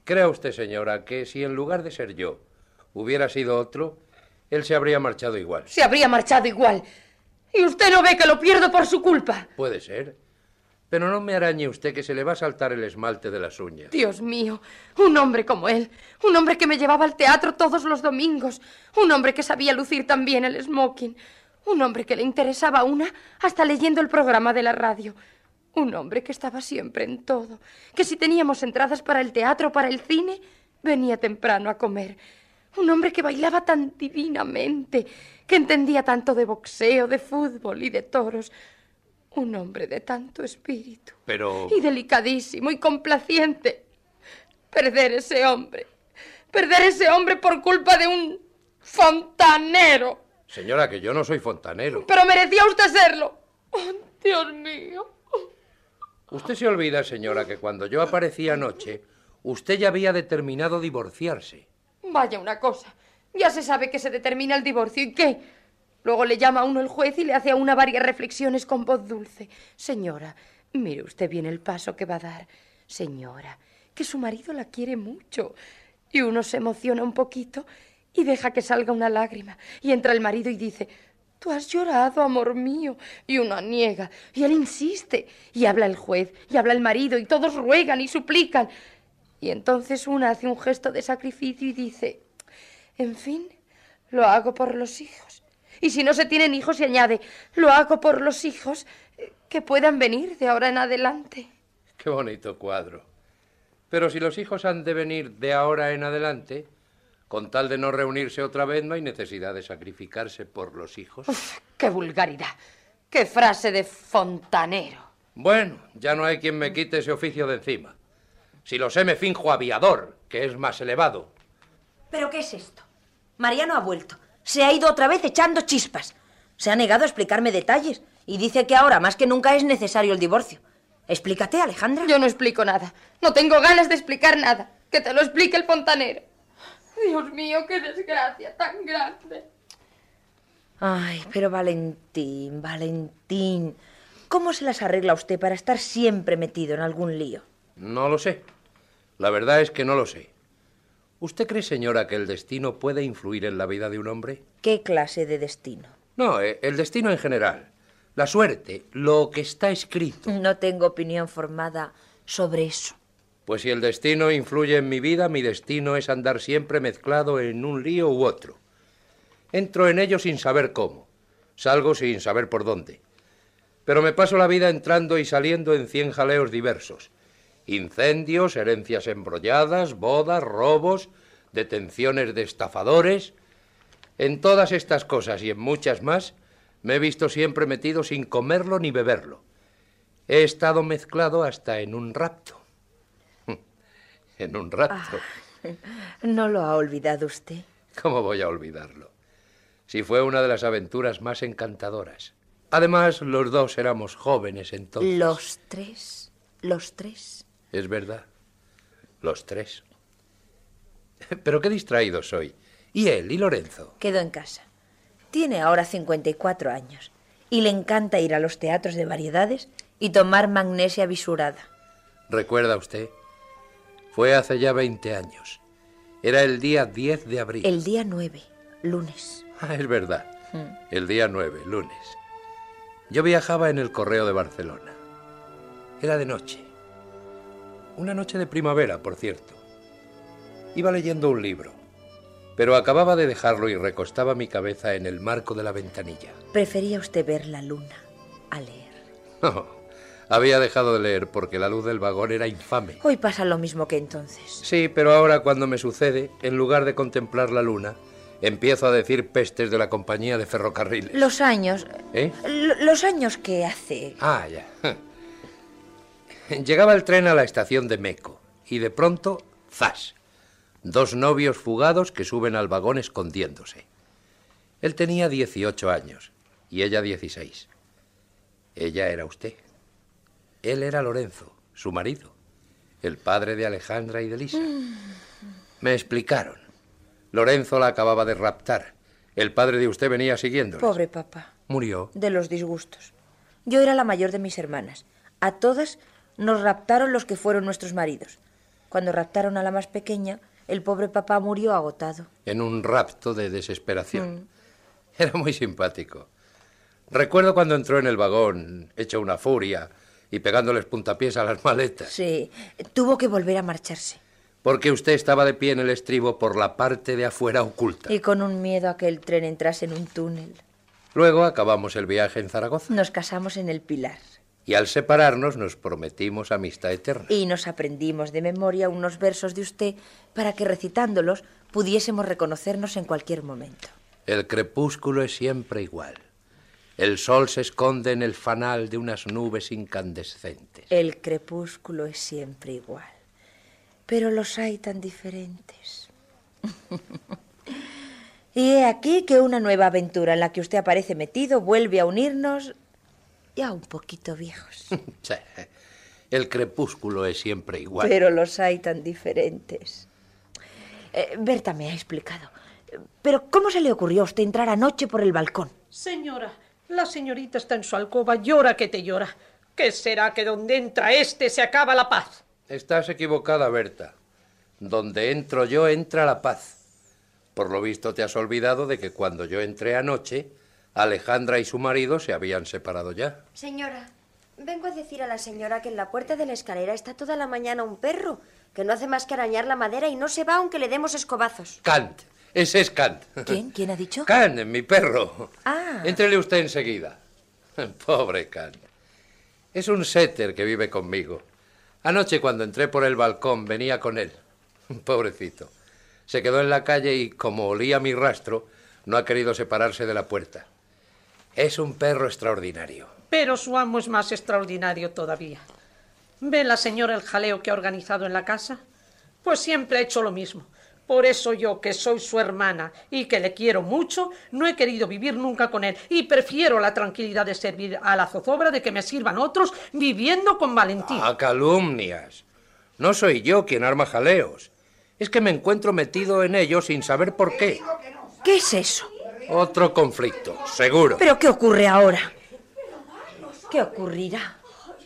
¿Crea usted, señora, que si en lugar de ser yo hubiera sido otro, él se habría marchado igual? Se habría marchado igual. ¿Y usted no ve que lo pierdo por su culpa? Puede ser. Pero no me arañe usted que se le va a saltar el esmalte de las uñas. Dios mío, un hombre como él, un hombre que me llevaba al teatro todos los domingos, un hombre que sabía lucir también el smoking, un hombre que le interesaba una hasta leyendo el programa de la radio, un hombre que estaba siempre en todo, que si teníamos entradas para el teatro o para el cine, venía temprano a comer, un hombre que bailaba tan divinamente, que entendía tanto de boxeo, de fútbol y de toros, un hombre de tanto espíritu. Pero... Y delicadísimo y complaciente. Perder ese hombre. Perder ese hombre por culpa de un fontanero. Señora, que yo no soy fontanero. Pero merecía usted serlo. Oh, Dios mío. Usted se olvida, señora, que cuando yo aparecí anoche, usted ya había determinado divorciarse. Vaya una cosa. Ya se sabe que se determina el divorcio. ¿Y qué? Luego le llama a uno el juez y le hace a una varias reflexiones con voz dulce. Señora, mire usted bien el paso que va a dar. Señora, que su marido la quiere mucho. Y uno se emociona un poquito y deja que salga una lágrima. Y entra el marido y dice, Tú has llorado, amor mío. Y uno niega. Y él insiste. Y habla el juez, y habla el marido, y todos ruegan y suplican. Y entonces una hace un gesto de sacrificio y dice, En fin, lo hago por los hijos. Y si no se tienen hijos, se añade, lo hago por los hijos eh, que puedan venir de ahora en adelante. Qué bonito cuadro. Pero si los hijos han de venir de ahora en adelante, con tal de no reunirse otra vez, no hay necesidad de sacrificarse por los hijos. Uf, ¡Qué vulgaridad! ¡Qué frase de fontanero! Bueno, ya no hay quien me quite ese oficio de encima. Si lo sé, me finjo aviador, que es más elevado. ¿Pero qué es esto? Mariano ha vuelto. Se ha ido otra vez echando chispas. Se ha negado a explicarme detalles y dice que ahora más que nunca es necesario el divorcio. Explícate, Alejandra. Yo no explico nada. No tengo ganas de explicar nada. Que te lo explique el fontanero. Dios mío, qué desgracia tan grande. Ay, pero Valentín, Valentín. ¿Cómo se las arregla usted para estar siempre metido en algún lío? No lo sé. La verdad es que no lo sé. ¿Usted cree, señora, que el destino puede influir en la vida de un hombre? ¿Qué clase de destino? No, eh, el destino en general. La suerte, lo que está escrito. No tengo opinión formada sobre eso. Pues si el destino influye en mi vida, mi destino es andar siempre mezclado en un lío u otro. Entro en ello sin saber cómo. Salgo sin saber por dónde. Pero me paso la vida entrando y saliendo en cien jaleos diversos. Incendios, herencias embrolladas, bodas, robos, detenciones de estafadores. En todas estas cosas y en muchas más me he visto siempre metido sin comerlo ni beberlo. He estado mezclado hasta en un rapto. en un rapto. Ah, no lo ha olvidado usted. ¿Cómo voy a olvidarlo? Si fue una de las aventuras más encantadoras. Además, los dos éramos jóvenes entonces. Los tres. Los tres. Es verdad. Los tres. Pero qué distraído soy. ¿Y él? ¿Y Lorenzo? Quedó en casa. Tiene ahora 54 años y le encanta ir a los teatros de variedades y tomar magnesia visurada. ¿Recuerda usted? Fue hace ya 20 años. Era el día 10 de abril. El día 9, lunes. Ah, es verdad. Mm. El día 9, lunes. Yo viajaba en el correo de Barcelona. Era de noche. Una noche de primavera, por cierto. Iba leyendo un libro, pero acababa de dejarlo y recostaba mi cabeza en el marco de la ventanilla. Prefería usted ver la luna a leer. No, había dejado de leer porque la luz del vagón era infame. Hoy pasa lo mismo que entonces. Sí, pero ahora cuando me sucede, en lugar de contemplar la luna, empiezo a decir pestes de la compañía de ferrocarriles. Los años. ¿Eh? Los años que hace. Ah, ya. Llegaba el tren a la estación de Meco y de pronto, ¡zas! Dos novios fugados que suben al vagón escondiéndose. Él tenía 18 años y ella 16. Ella era usted. Él era Lorenzo, su marido, el padre de Alejandra y de Lisa. Me explicaron. Lorenzo la acababa de raptar. El padre de usted venía siguiéndole. Pobre papá. Murió. De los disgustos. Yo era la mayor de mis hermanas. A todas nos raptaron los que fueron nuestros maridos. Cuando raptaron a la más pequeña, el pobre papá murió agotado. en un rapto de desesperación. Mm. Era muy simpático. Recuerdo cuando entró en el vagón, hecho una furia, y pegándoles puntapiés a las maletas. Sí, tuvo que volver a marcharse. Porque usted estaba de pie en el estribo por la parte de afuera oculta. Y con un miedo a que el tren entrase en un túnel. Luego acabamos el viaje en Zaragoza. Nos casamos en el Pilar. Y al separarnos nos prometimos amistad eterna. Y nos aprendimos de memoria unos versos de usted para que recitándolos pudiésemos reconocernos en cualquier momento. El crepúsculo es siempre igual. El sol se esconde en el fanal de unas nubes incandescentes. El crepúsculo es siempre igual. Pero los hay tan diferentes. y he aquí que una nueva aventura en la que usted aparece metido vuelve a unirnos ya un poquito viejos. Sí, El crepúsculo es siempre igual. Pero los hay tan diferentes. Eh, Berta me ha explicado. Pero ¿cómo se le ocurrió a usted entrar anoche por el balcón? Señora, la señorita está en su alcoba, llora que te llora. ¿Qué será que donde entra este se acaba la paz? Estás equivocada, Berta. Donde entro yo entra la paz. Por lo visto te has olvidado de que cuando yo entré anoche, Alejandra y su marido se habían separado ya. Señora, vengo a decir a la señora que en la puerta de la escalera está toda la mañana un perro, que no hace más que arañar la madera y no se va aunque le demos escobazos. Kant. Ese es Kant. ¿Quién? ¿Quién ha dicho? Kant, mi perro. Ah. Éntrele usted enseguida. Pobre Kant. Es un setter que vive conmigo. Anoche cuando entré por el balcón venía con él. Pobrecito. Se quedó en la calle y como olía mi rastro, no ha querido separarse de la puerta. Es un perro extraordinario. Pero su amo es más extraordinario todavía. ¿Ve la señora el jaleo que ha organizado en la casa? Pues siempre ha hecho lo mismo. Por eso yo, que soy su hermana y que le quiero mucho, no he querido vivir nunca con él y prefiero la tranquilidad de servir a la zozobra de que me sirvan otros viviendo con valentía. A calumnias. No soy yo quien arma jaleos. Es que me encuentro metido en ellos sin saber por qué. ¿Qué es eso? Otro conflicto, seguro. ¿Pero qué ocurre ahora? ¿Qué ocurrirá?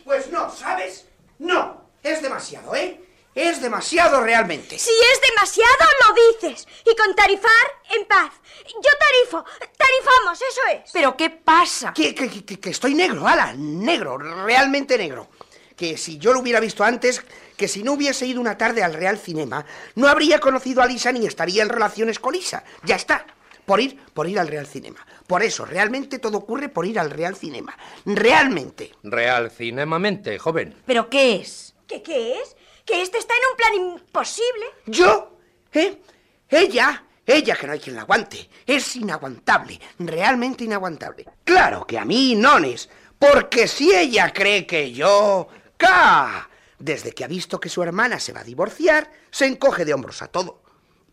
Pues no, ¿sabes? No, es demasiado, ¿eh? Es demasiado realmente. Si es demasiado, lo dices. Y con tarifar, en paz. Yo tarifo. Tarifamos, eso es. ¿Pero qué pasa? Que, que- que- que estoy negro, ala, negro, realmente negro. Que si yo lo hubiera visto antes, que si no hubiese ido una tarde al Real Cinema, no habría conocido a Lisa ni estaría en relaciones con Lisa. Ya está. Por ir, por ir al Real Cinema. Por eso, realmente todo ocurre por ir al Real Cinema. Realmente. Real cinemamente, joven. ¿Pero qué es? ¿Qué, qué es? ¿Que este está en un plan imposible? ¿Yo? ¿Eh? Ella, ella que no hay quien la aguante. Es inaguantable, realmente inaguantable. Claro que a mí, nones, porque si ella cree que yo... ¡Ca! Desde que ha visto que su hermana se va a divorciar, se encoge de hombros a todo.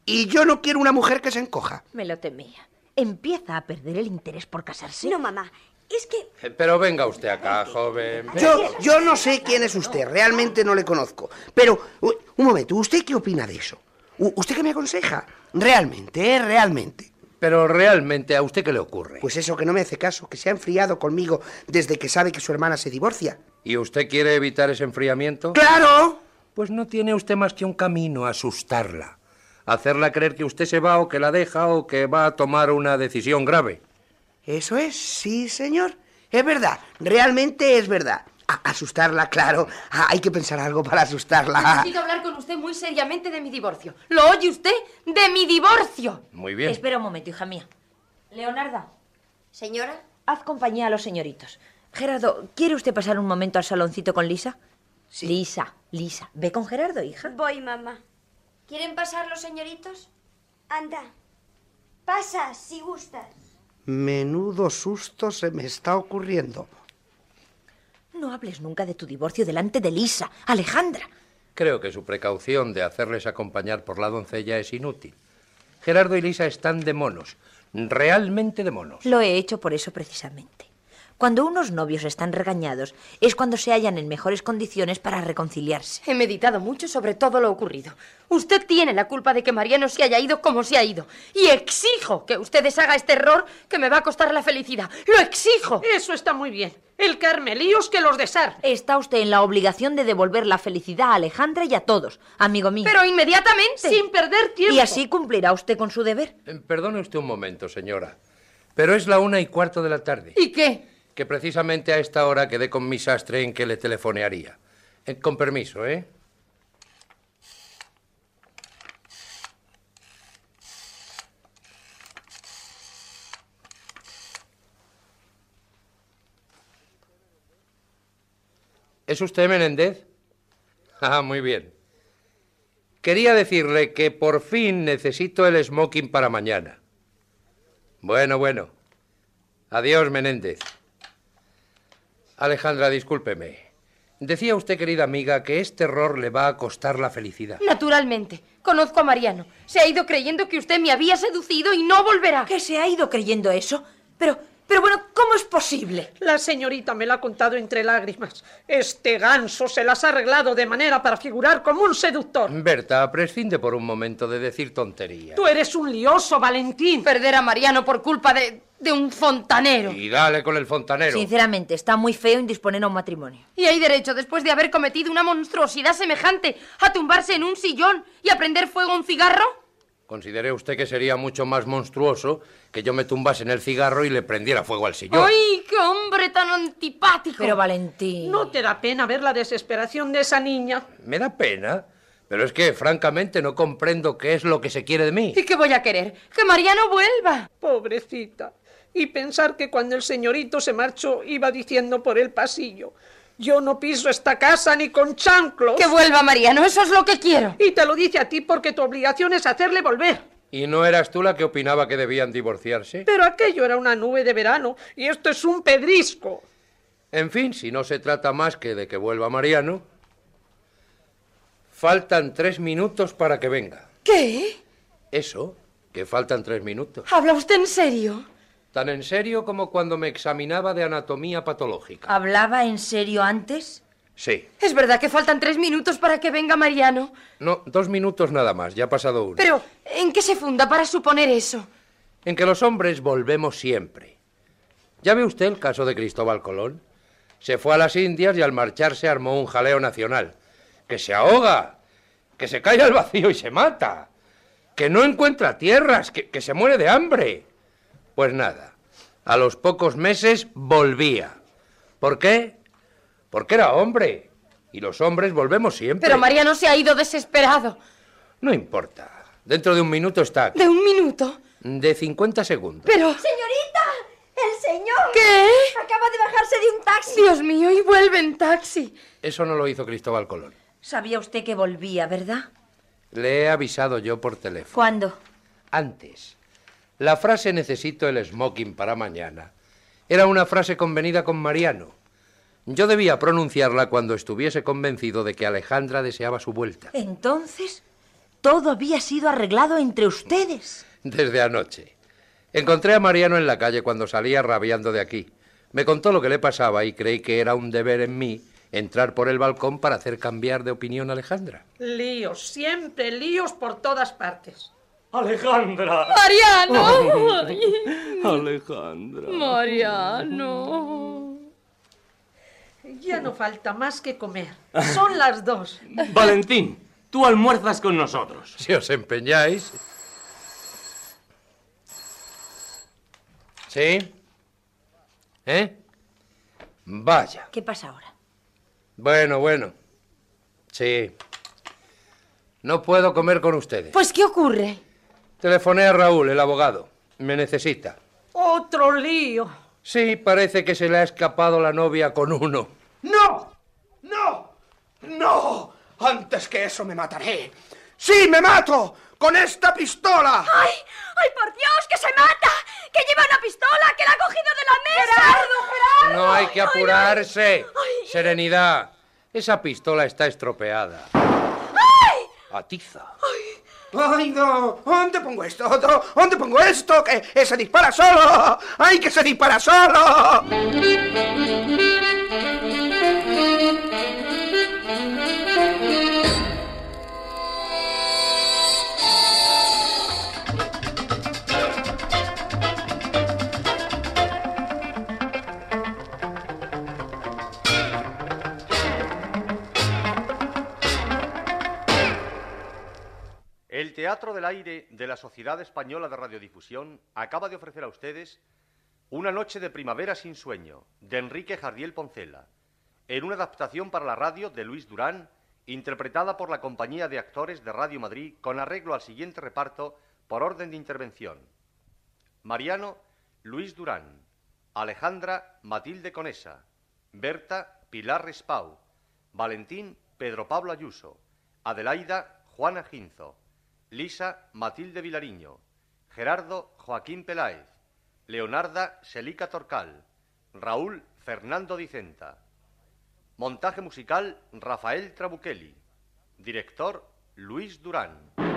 Y yo no quiero una mujer que se encoja. Me lo temía. Empieza a perder el interés por casarse. No, mamá. Es que... Eh, Pero venga usted acá, joven. Yo, yo no sé quién es usted, realmente no le conozco. Pero, un momento, ¿usted qué opina de eso? ¿Usted qué me aconseja? Realmente, ¿eh? Realmente. Pero realmente, ¿a usted qué le ocurre? Pues eso, que no me hace caso, que se ha enfriado conmigo desde que sabe que su hermana se divorcia. ¿Y usted quiere evitar ese enfriamiento? ¡Claro! Pues no tiene usted más que un camino, asustarla. Hacerla creer que usted se va o que la deja o que va a tomar una decisión grave. Eso es, sí, señor. Es verdad, realmente es verdad. A- asustarla, claro. Ah, hay que pensar algo para asustarla. Necesito hablar con usted muy seriamente de mi divorcio. ¿Lo oye usted? ¡De mi divorcio! Muy bien. Espera un momento, hija mía. Leonarda, Señora, haz compañía a los señoritos. Gerardo, ¿quiere usted pasar un momento al saloncito con Lisa? Lisa, Lisa, ve con Gerardo, hija. Voy, mamá. ¿Quieren pasar los señoritos? Anda. Pasa, si gustas. Menudo susto se me está ocurriendo. No hables nunca de tu divorcio delante de Lisa, Alejandra. Creo que su precaución de hacerles acompañar por la doncella es inútil. Gerardo y Lisa están de monos, realmente de monos. Lo he hecho por eso precisamente. Cuando unos novios están regañados es cuando se hallan en mejores condiciones para reconciliarse. He meditado mucho sobre todo lo ocurrido. Usted tiene la culpa de que Mariano se haya ido como se ha ido. Y exijo que usted deshaga este error que me va a costar la felicidad. ¡Lo exijo! Eso está muy bien. El carmelíos que los desar. Está usted en la obligación de devolver la felicidad a Alejandra y a todos, amigo mío. Pero inmediatamente. Sin perder tiempo. Y así cumplirá usted con su deber. Eh, Perdone usted un momento, señora. Pero es la una y cuarto de la tarde. ¿Y qué? Que precisamente a esta hora quedé con mi sastre en que le telefonearía. Eh, con permiso, ¿eh? ¿Es usted Menéndez? Ah, muy bien. Quería decirle que por fin necesito el smoking para mañana. Bueno, bueno. Adiós, Menéndez. Alejandra, discúlpeme. Decía usted, querida amiga, que este error le va a costar la felicidad. Naturalmente. Conozco a Mariano. Se ha ido creyendo que usted me había seducido y no volverá. ¿Que se ha ido creyendo eso? Pero, pero bueno, ¿cómo es posible? La señorita me lo ha contado entre lágrimas. Este ganso se las ha arreglado de manera para figurar como un seductor. Berta, prescinde por un momento de decir tonterías. Tú eres un lioso, Valentín. Perder a Mariano por culpa de, de un fontanero. Y dale con el fontanero. Sinceramente, está muy feo indisponer a un matrimonio. Y hay derecho, después de haber cometido una monstruosidad semejante, a tumbarse en un sillón y a prender fuego a un cigarro. ¿Considere usted que sería mucho más monstruoso que yo me tumbase en el cigarro y le prendiera fuego al sillón? ¡Ay, qué hombre tan antipático! Pero Valentín. ¿No te da pena ver la desesperación de esa niña? Me da pena, pero es que francamente no comprendo qué es lo que se quiere de mí. ¿Y qué voy a querer? ¡Que Mariano vuelva! Pobrecita. Y pensar que cuando el señorito se marchó iba diciendo por el pasillo. Yo no piso esta casa ni con chanclos. ¡Que vuelva Mariano! Eso es lo que quiero. Y te lo dice a ti porque tu obligación es hacerle volver. ¿Y no eras tú la que opinaba que debían divorciarse? Pero aquello era una nube de verano y esto es un pedrisco. En fin, si no se trata más que de que vuelva Mariano. Faltan tres minutos para que venga. ¿Qué? Eso, que faltan tres minutos. ¿Habla usted en serio? Tan en serio como cuando me examinaba de anatomía patológica. ¿Hablaba en serio antes? Sí. ¿Es verdad que faltan tres minutos para que venga Mariano? No, dos minutos nada más, ya ha pasado uno. Pero, ¿en qué se funda para suponer eso? En que los hombres volvemos siempre. ¿Ya ve usted el caso de Cristóbal Colón? Se fue a las Indias y al marcharse armó un jaleo nacional. Que se ahoga, que se cae al vacío y se mata, que no encuentra tierras, que, que se muere de hambre. Pues nada, a los pocos meses volvía. ¿Por qué? Porque era hombre. Y los hombres volvemos siempre. Pero Mariano se ha ido desesperado. No importa. Dentro de un minuto está aquí. ¿De un minuto? De 50 segundos. Pero... ¡Señorita! ¡El señor! ¿Qué? Acaba de bajarse de un taxi. Dios mío, y vuelve en taxi. Eso no lo hizo Cristóbal Colón. Sabía usted que volvía, ¿verdad? Le he avisado yo por teléfono. ¿Cuándo? Antes. La frase necesito el smoking para mañana era una frase convenida con Mariano. Yo debía pronunciarla cuando estuviese convencido de que Alejandra deseaba su vuelta. Entonces, todo había sido arreglado entre ustedes. Desde anoche. Encontré a Mariano en la calle cuando salía rabiando de aquí. Me contó lo que le pasaba y creí que era un deber en mí entrar por el balcón para hacer cambiar de opinión a Alejandra. Líos, siempre líos por todas partes. Alejandra. Mariano. Alejandra. Mariano. Ya no falta más que comer. Son las dos. Valentín, tú almuerzas con nosotros. Si os empeñáis. ¿Sí? ¿Eh? Vaya. ¿Qué pasa ahora? Bueno, bueno. Sí. No puedo comer con ustedes. Pues, ¿qué ocurre? Telefoné a Raúl, el abogado. Me necesita. Otro lío. Sí, parece que se le ha escapado la novia con uno. ¡No! ¡No! ¡No! Antes que eso me mataré. ¡Sí, me mato! ¡Con esta pistola! ¡Ay! ¡Ay, por Dios, que se mata! ¡Que lleva una pistola! ¡Que la ha cogido de la mesa! ¡Gerardo, Gerardo! No hay que apurarse. Serenidad. Esa pistola está estropeada. ¡Ay! Atiza. ¡Ay, no! ¿Dónde pongo esto? ¿Dónde pongo esto? ¡Que se dispara solo! ¡Ay, que se dispara solo! El Teatro del Aire de la Sociedad Española de Radiodifusión acaba de ofrecer a ustedes Una noche de primavera sin sueño, de Enrique Jardiel Poncela, en una adaptación para la radio de Luis Durán, interpretada por la Compañía de Actores de Radio Madrid con arreglo al siguiente reparto por orden de intervención. Mariano, Luis Durán. Alejandra, Matilde Conesa. Berta, Pilar Respau. Valentín, Pedro Pablo Ayuso. Adelaida, Juana Ginzo. Lisa, Matilde Vilariño. Gerardo, Joaquín Peláez. Leonarda, Selica Torcal. Raúl, Fernando Dicenta. Montaje musical, Rafael Trabuchelli. Director, Luis Durán.